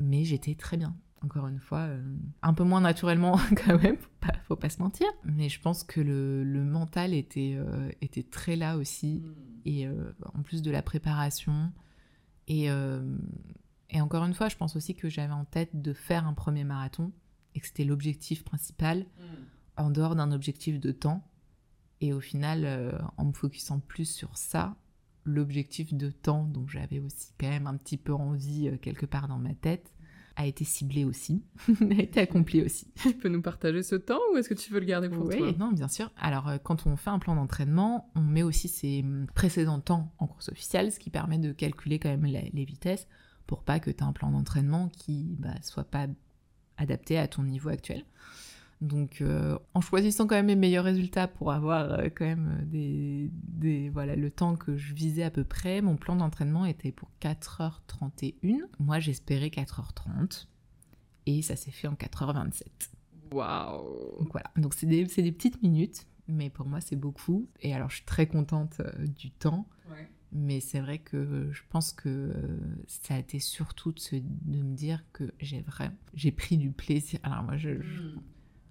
mais j'étais très bien encore une fois, euh, un peu moins naturellement [LAUGHS] quand même, faut pas, faut pas se mentir. Mais je pense que le, mental était, euh, était très là aussi, hmm. et euh, en plus de la préparation. Et, et encore une fois, je pense aussi que j'avais en tête de faire un premier marathon, et que c'était l'objectif principal, hmm. en dehors d'un objectif de temps. Et au final, en me focusant plus sur ça, l'objectif de temps dont j'avais aussi quand même un petit peu envie quelque part dans ma tête, a été ciblé aussi, [LAUGHS] a été accompli aussi. Tu peux nous partager ce temps ou est-ce que tu veux le garder pour oui, toi? Non, bien sûr. Alors, euh, quand on fait un plan d'entraînement, on met aussi ses hum, précédents temps en course officielle, ce qui permet de calculer quand même les, vitesses pour pas que tu aies un plan d'entraînement qui bah, soit pas adapté à ton niveau actuel. Donc, euh, en choisissant quand même mes meilleurs résultats pour avoir euh, quand même des, des, voilà, le temps que je visais à peu près, mon plan d'entraînement était pour 4h31. Moi, j'espérais 4h30 et ça s'est fait en 4h27. Waouh Donc voilà, donc c'est des, des, petites minutes, mais pour moi, c'est beaucoup. Et alors, je suis très contente euh, du temps. Mais c'est vrai que je pense que ça a été surtout de, se, de me dire que j'ai vraiment j'ai pris du plaisir. Alors moi, je hmm.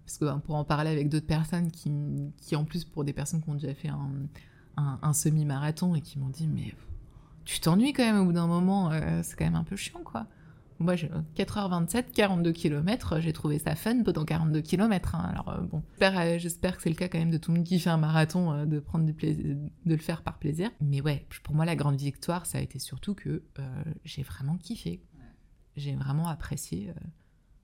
Parce que ben, pour en parler avec d'autres personnes qui, qui, en plus, pour des personnes qui ont déjà fait un, un, semi-marathon et qui m'ont dit, mais tu t'ennuies quand même au bout d'un moment, euh, c'est quand même un peu chiant, quoi. Moi, 4h27, 42 km, j'ai trouvé ça fun pendant 42 km. Hein. Alors, euh, bon, euh, j'espère que c'est le cas quand même de tout le monde qui fait un marathon, de prendre du plaisir, de le faire par plaisir. Mais ouais, pour moi, la grande victoire, ça a été surtout que j'ai vraiment kiffé. J'ai vraiment apprécié.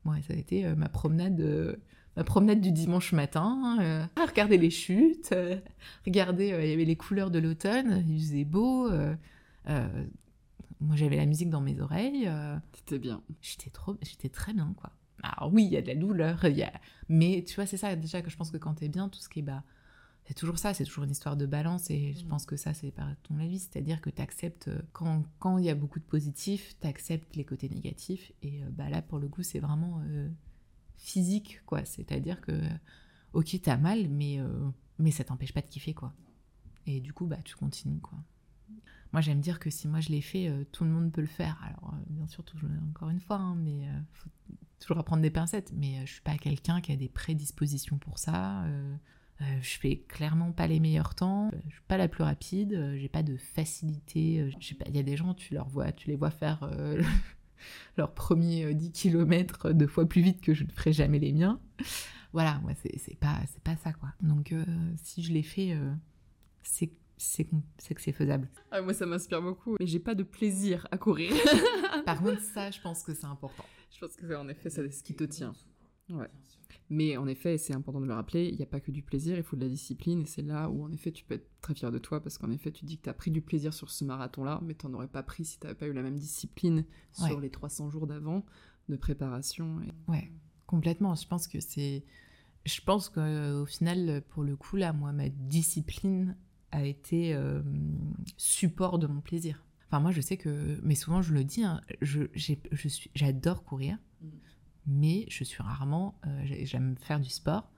ouais, ça a été ma promenade ma promenade du dimanche matin, euh, regarder les chutes, euh, regarder, euh, il y avait les couleurs de l'automne, il faisait beau. moi, j'avais la musique dans mes oreilles. C'était bien. J'étais trop, j'étais très bien, quoi. Alors oui, il y a de la douleur, y a... mais tu vois, c'est ça déjà que je pense que quand t'es bien, tout ce qui est bas, c'est toujours ça, c'est toujours une histoire de balance et je mm. pense que ça, c'est par ton avis, c'est-à-dire que tu acceptes, quand il y a beaucoup de positifs, tu acceptes les côtés négatifs et bah, là, pour le coup, c'est vraiment physique, quoi. C'est-à-dire que, ok, t'as mal, mais, euh, mais ça t'empêche pas de kiffer, quoi. Et du coup, bah, tu continues, quoi. Moi, j'aime dire que si moi je l'ai fait, euh, tout le monde peut le faire. Alors, euh, bien sûr, toujours, encore une fois, hein, mais faut toujours apprendre des pincettes. Mais je suis pas quelqu'un qui a des prédispositions pour ça. Euh, je fais clairement pas les meilleurs temps, je suis pas la plus rapide, j'ai pas de facilité. Il y a des gens, tu les vois faire leur premier 10 km deux fois plus vite que je ne ferai jamais les miens. Voilà, moi, c'est pas, pas ça, quoi. Donc, si je l'ai fait, c'est c'est que c'est faisable. Ah, moi, ça m'inspire beaucoup. Mais j'ai pas de plaisir à courir. Par contre, ça, je pense que c'est important. Je pense que, en effet, c'est ce qui te tient. Ouais. Mais en effet, c'est important de le rappeler, il n'y a pas que du plaisir, il faut de la discipline. Et c'est là où, en effet, tu peux être très fier de toi parce qu'en effet, tu dis que tu as pris du plaisir sur ce marathon-là, mais tu n'en aurais pas pris si tu n'avais pas eu la même discipline sur les 300 jours d'avant de préparation. Et... Ouais, complètement. Je pense que c'est. Je pense qu'au final, pour le coup, là, moi, ma discipline, a été euh, support de mon plaisir. Enfin, moi, je sais que, mais souvent, je le dis, hein, je, je suis, j'adore courir, mm. Mais je suis rarement, euh, j'aime faire du sport,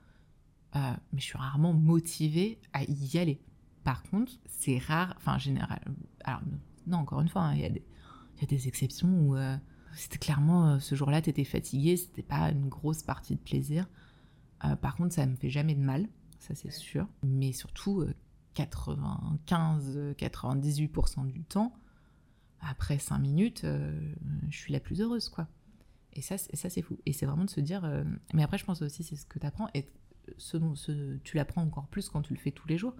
euh, mais je suis rarement motivée à y aller. Par contre, c'est rare, enfin, en général, alors, non, encore une fois, hein, il y, a des exceptions où c'était clairement, ce jour-là, tu étais fatigué, c'était pas une grosse partie de plaisir. par contre, ça me fait jamais de mal, ça c'est sûr. Mais surtout, 95-98% du temps, après 5 minutes, euh, je suis la plus heureuse, quoi. Et ça, ça c'est fou. Et c'est vraiment de se dire... Euh, mais après, je pense aussi, c'est ce que tu apprends, et ce, ce, tu l'apprends encore plus quand tu le fais tous les jours,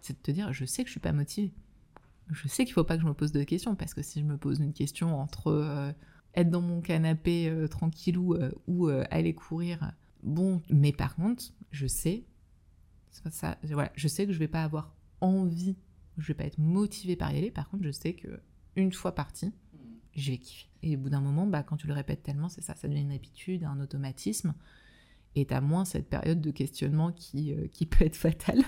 c'est de te dire, je sais que je suis pas motivée. Je sais qu'il faut pas que je me pose de questions, parce que si je me pose une question entre euh, être dans mon canapé tranquillou ou aller courir, bon, mais par contre, je sais ça. Voilà, je sais que je vais pas avoir envie, je vais pas être motivée par y aller. Par contre, je sais que une fois parti, je vais kiffer. Et au bout d'un moment, bah, quand tu le répètes tellement, c'est ça, ça devient une habitude, un automatisme. Et t'as moins cette période de questionnement qui, euh, qui peut être fatale.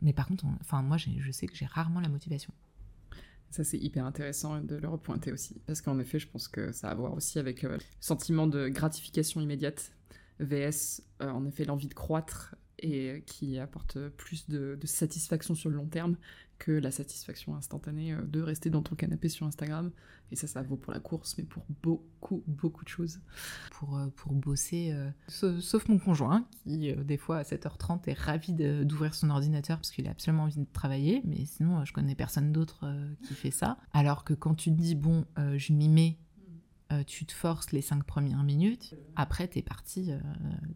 Mais par contre, enfin, moi, je sais que j'ai rarement la motivation. Ça, c'est hyper intéressant de le repointer aussi. Parce qu'en effet, je pense que ça a à voir aussi avec euh, le sentiment de gratification immédiate, VS, euh, en effet, l'envie de croître et qui apporte plus de, satisfaction sur le long terme que la satisfaction instantanée euh, de rester dans ton canapé sur Instagram. Et ça, ça vaut pour la course, mais pour beaucoup, beaucoup de choses. Pour, euh, pour bosser, euh, sauf mon conjoint, qui des fois à 7h30 est ravi d'ouvrir son ordinateur parce qu'il a absolument envie de travailler, mais sinon je connais personne d'autre qui fait ça. Alors que quand tu te dis, bon, je m'y mets, tu te forces les 5 premières minutes, après t'es parti,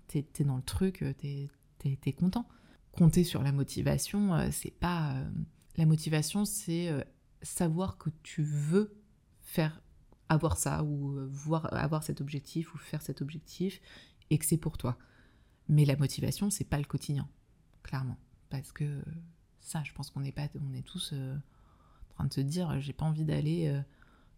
t'es es dans le truc, t'es t'es content. Compter sur la motivation, euh, c'est pas. Euh, la motivation, c'est euh, savoir que tu veux faire avoir ça ou voir avoir cet objectif ou faire cet objectif et que c'est pour toi. Mais la motivation, c'est pas le quotidien, clairement, parce que ça, je pense qu'on est pas, on est tous en train de se dire, j'ai pas envie d'aller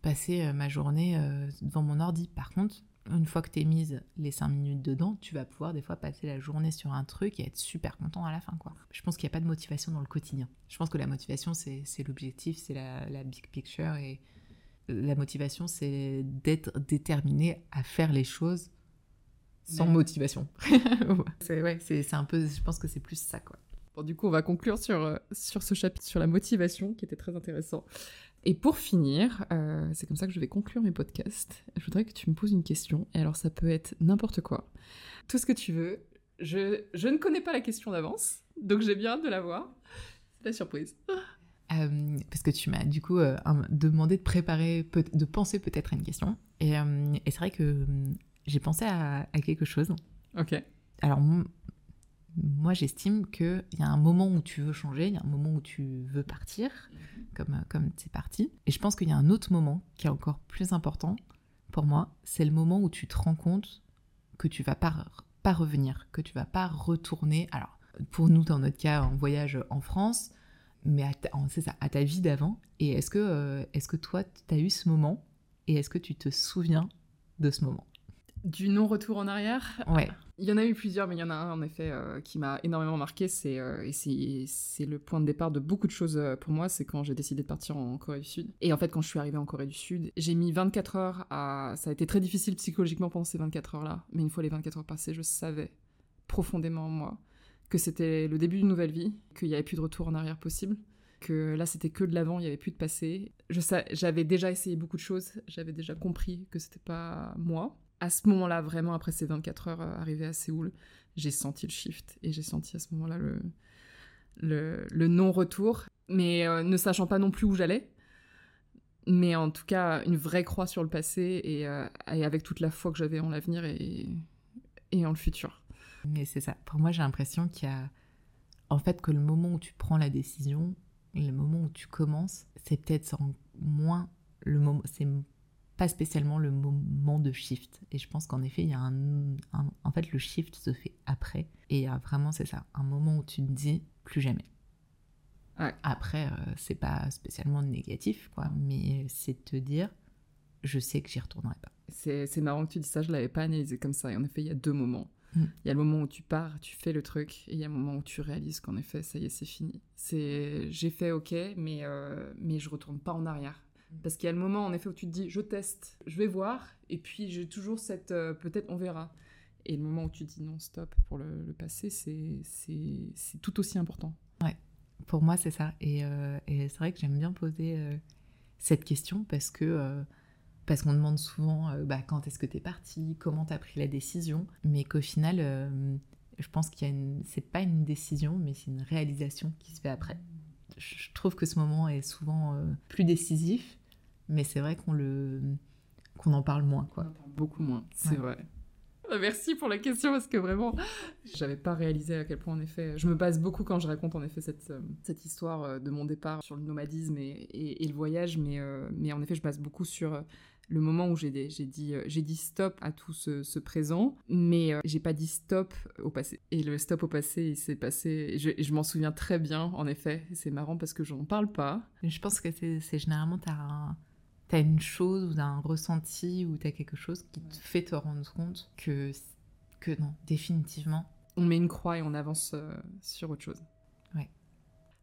passer ma journée devant mon ordi. Par contre, une fois que tu es mise les 5 minutes dedans, tu vas pouvoir des fois passer la journée sur un truc et être super content à la fin. quoi. Je pense qu'il n'y a pas de motivation dans le quotidien. Je pense que la motivation, c'est l'objectif, c'est la, big picture. Et la motivation, c'est d'être déterminé à faire les choses sans motivation. [LAUGHS] c'est ouais, un peu, je pense que c'est plus ça. quoi. Bon, du coup, on va conclure sur, euh, sur ce chapitre sur la motivation qui était très intéressant. Et pour finir, euh, c'est comme ça que je vais conclure mes podcasts. Je voudrais que tu me poses une question. Et alors, ça peut être n'importe quoi. Tout ce que tu veux. Je, je ne connais pas la question d'avance, donc j'ai bien hâte de la voir. C'est la surprise. Euh, parce que tu m'as du coup euh, demandé de préparer, de penser peut-être à une question. Et, et c'est vrai que j'ai pensé à, à, quelque chose. Ok. Alors, moi j'estime qu'il y a un moment où tu veux changer, il y a un moment où tu veux partir, comme comme c'est parti. Et je pense qu'il y a un autre moment qui est encore plus important pour moi, c'est le moment où tu te rends compte que tu vas pas, pas revenir, que tu vas pas retourner. Alors pour nous dans notre cas en voyage en France, mais c'est ça, à ta vie d'avant. Et est-ce que, euh, est-ce que toi, tu as eu ce moment? Et est-ce que tu te souviens de ce moment? Du non-retour en arrière Ouais. Il y en a eu plusieurs, mais il y en a un en effet euh, qui m'a énormément marqué. C'est euh, et c'est le point de départ de beaucoup de choses euh, pour moi. C'est quand j'ai décidé de partir en Corée du Sud. Et en fait, quand je suis arrivée en Corée du Sud, j'ai mis 24 heures à. Ça a été très difficile psychologiquement pendant ces 24 heures-là. Mais une fois les 24 heures passées, je savais profondément en moi que c'était le début d'une nouvelle vie, qu'il n'y avait plus de retour en arrière possible que là c'était que de l'avant, il n'y avait plus de passé. Je j'avais déjà essayé beaucoup de choses, j'avais déjà compris que c'était pas moi, à ce moment-là, vraiment après ces 24 heures euh, arrivées à Séoul, j'ai senti le shift et j'ai senti à ce moment-là le, non-retour, mais euh, ne sachant pas non plus où j'allais. Mais en tout cas, une vraie croix sur le passé et, euh, avec toute la foi que j'avais en l'avenir et, en le futur. Mais c'est ça. Pour moi, j'ai l'impression qu'il y a. En fait, que le moment où tu prends la décision, le moment où tu commences, c'est peut-être moins le moment. Pas spécialement le moment de shift. Et je pense qu'en effet, il y a un, En fait, le shift se fait après. Et il y a vraiment, c'est ça, un moment où tu te dis plus jamais. Après, euh, c'est pas spécialement négatif, quoi, mais c'est te dire, je sais que j'y retournerai pas. C'est marrant que tu dis ça, je l'avais pas analysé comme ça. Et en effet, il y a deux moments. Mm. Il y a le moment où tu pars, tu fais le truc, et il y a le moment où tu réalises qu'en effet, ça y est, c'est fini. C'est, j'ai fait ok, mais euh, mais je retourne pas en arrière. Parce qu'il y a le moment, en effet, où tu te dis, je teste, je vais voir, et puis j'ai toujours cette, euh, peut-être on verra. Et le moment où tu dis non, stop, pour le, le passé, c'est, tout aussi important. Ouais, pour moi, c'est ça. Et, euh, c'est vrai que j'aime bien poser euh, cette question parce que parce qu'on demande souvent bah, quand est-ce que tu es parti, comment tu as pris la décision, mais qu'au final, je pense qu'il y a c'est pas une décision, mais c'est une réalisation qui se fait après. Je trouve que ce moment est souvent plus décisif, mais c'est vrai qu'on le qu'on en parle moins, quoi. beaucoup moins, c'est vrai. Bah, merci pour la question parce que vraiment, j'avais pas réalisé à quel point en effet, je me base beaucoup quand je raconte en effet cette, euh, cette histoire euh, de mon départ sur le nomadisme et, et, le voyage, mais, euh, mais en effet, je base beaucoup sur le moment où j'ai dit, j'ai dit stop à tout ce, présent, mais j'ai pas dit stop au passé. Et le stop au passé, il s'est passé, je, je m'en souviens très bien, en effet. C'est marrant parce que j'en parle pas. Je pense que c'est généralement, t'as un tu as une chose ou un ressenti ou tu as quelque chose qui te fait te rendre compte que, que non, définitivement. On met une croix et on avance euh, sur autre chose. Ouais.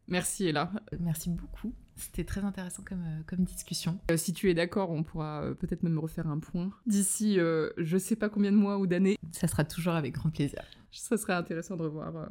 Merci Ella. Merci beaucoup. C'était très intéressant comme, euh, comme discussion. Euh, si tu es d'accord, on pourra peut-être même refaire un point d'ici je sais pas combien de mois ou d'années. Ça sera toujours avec grand plaisir. Ça serait intéressant de revoir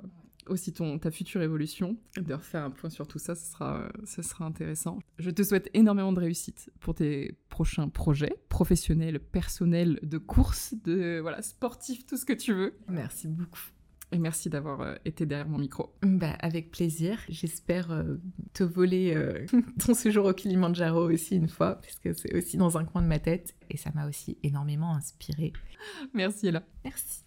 aussi ton, ta future évolution, de refaire un point sur tout ça, ce sera, ce sera intéressant. Je te souhaite énormément de réussite pour tes prochains projets professionnels, personnels, de course, de voilà, sportif, tout ce que tu veux. Merci beaucoup. Et merci d'avoir euh, été derrière mon micro. Bah, avec plaisir. J'espère euh, te voler euh, [LAUGHS] ton séjour au Kilimanjaro aussi une fois, parce que c'est aussi dans un coin de ma tête et ça m'a aussi énormément inspiré. Merci Ella. Merci.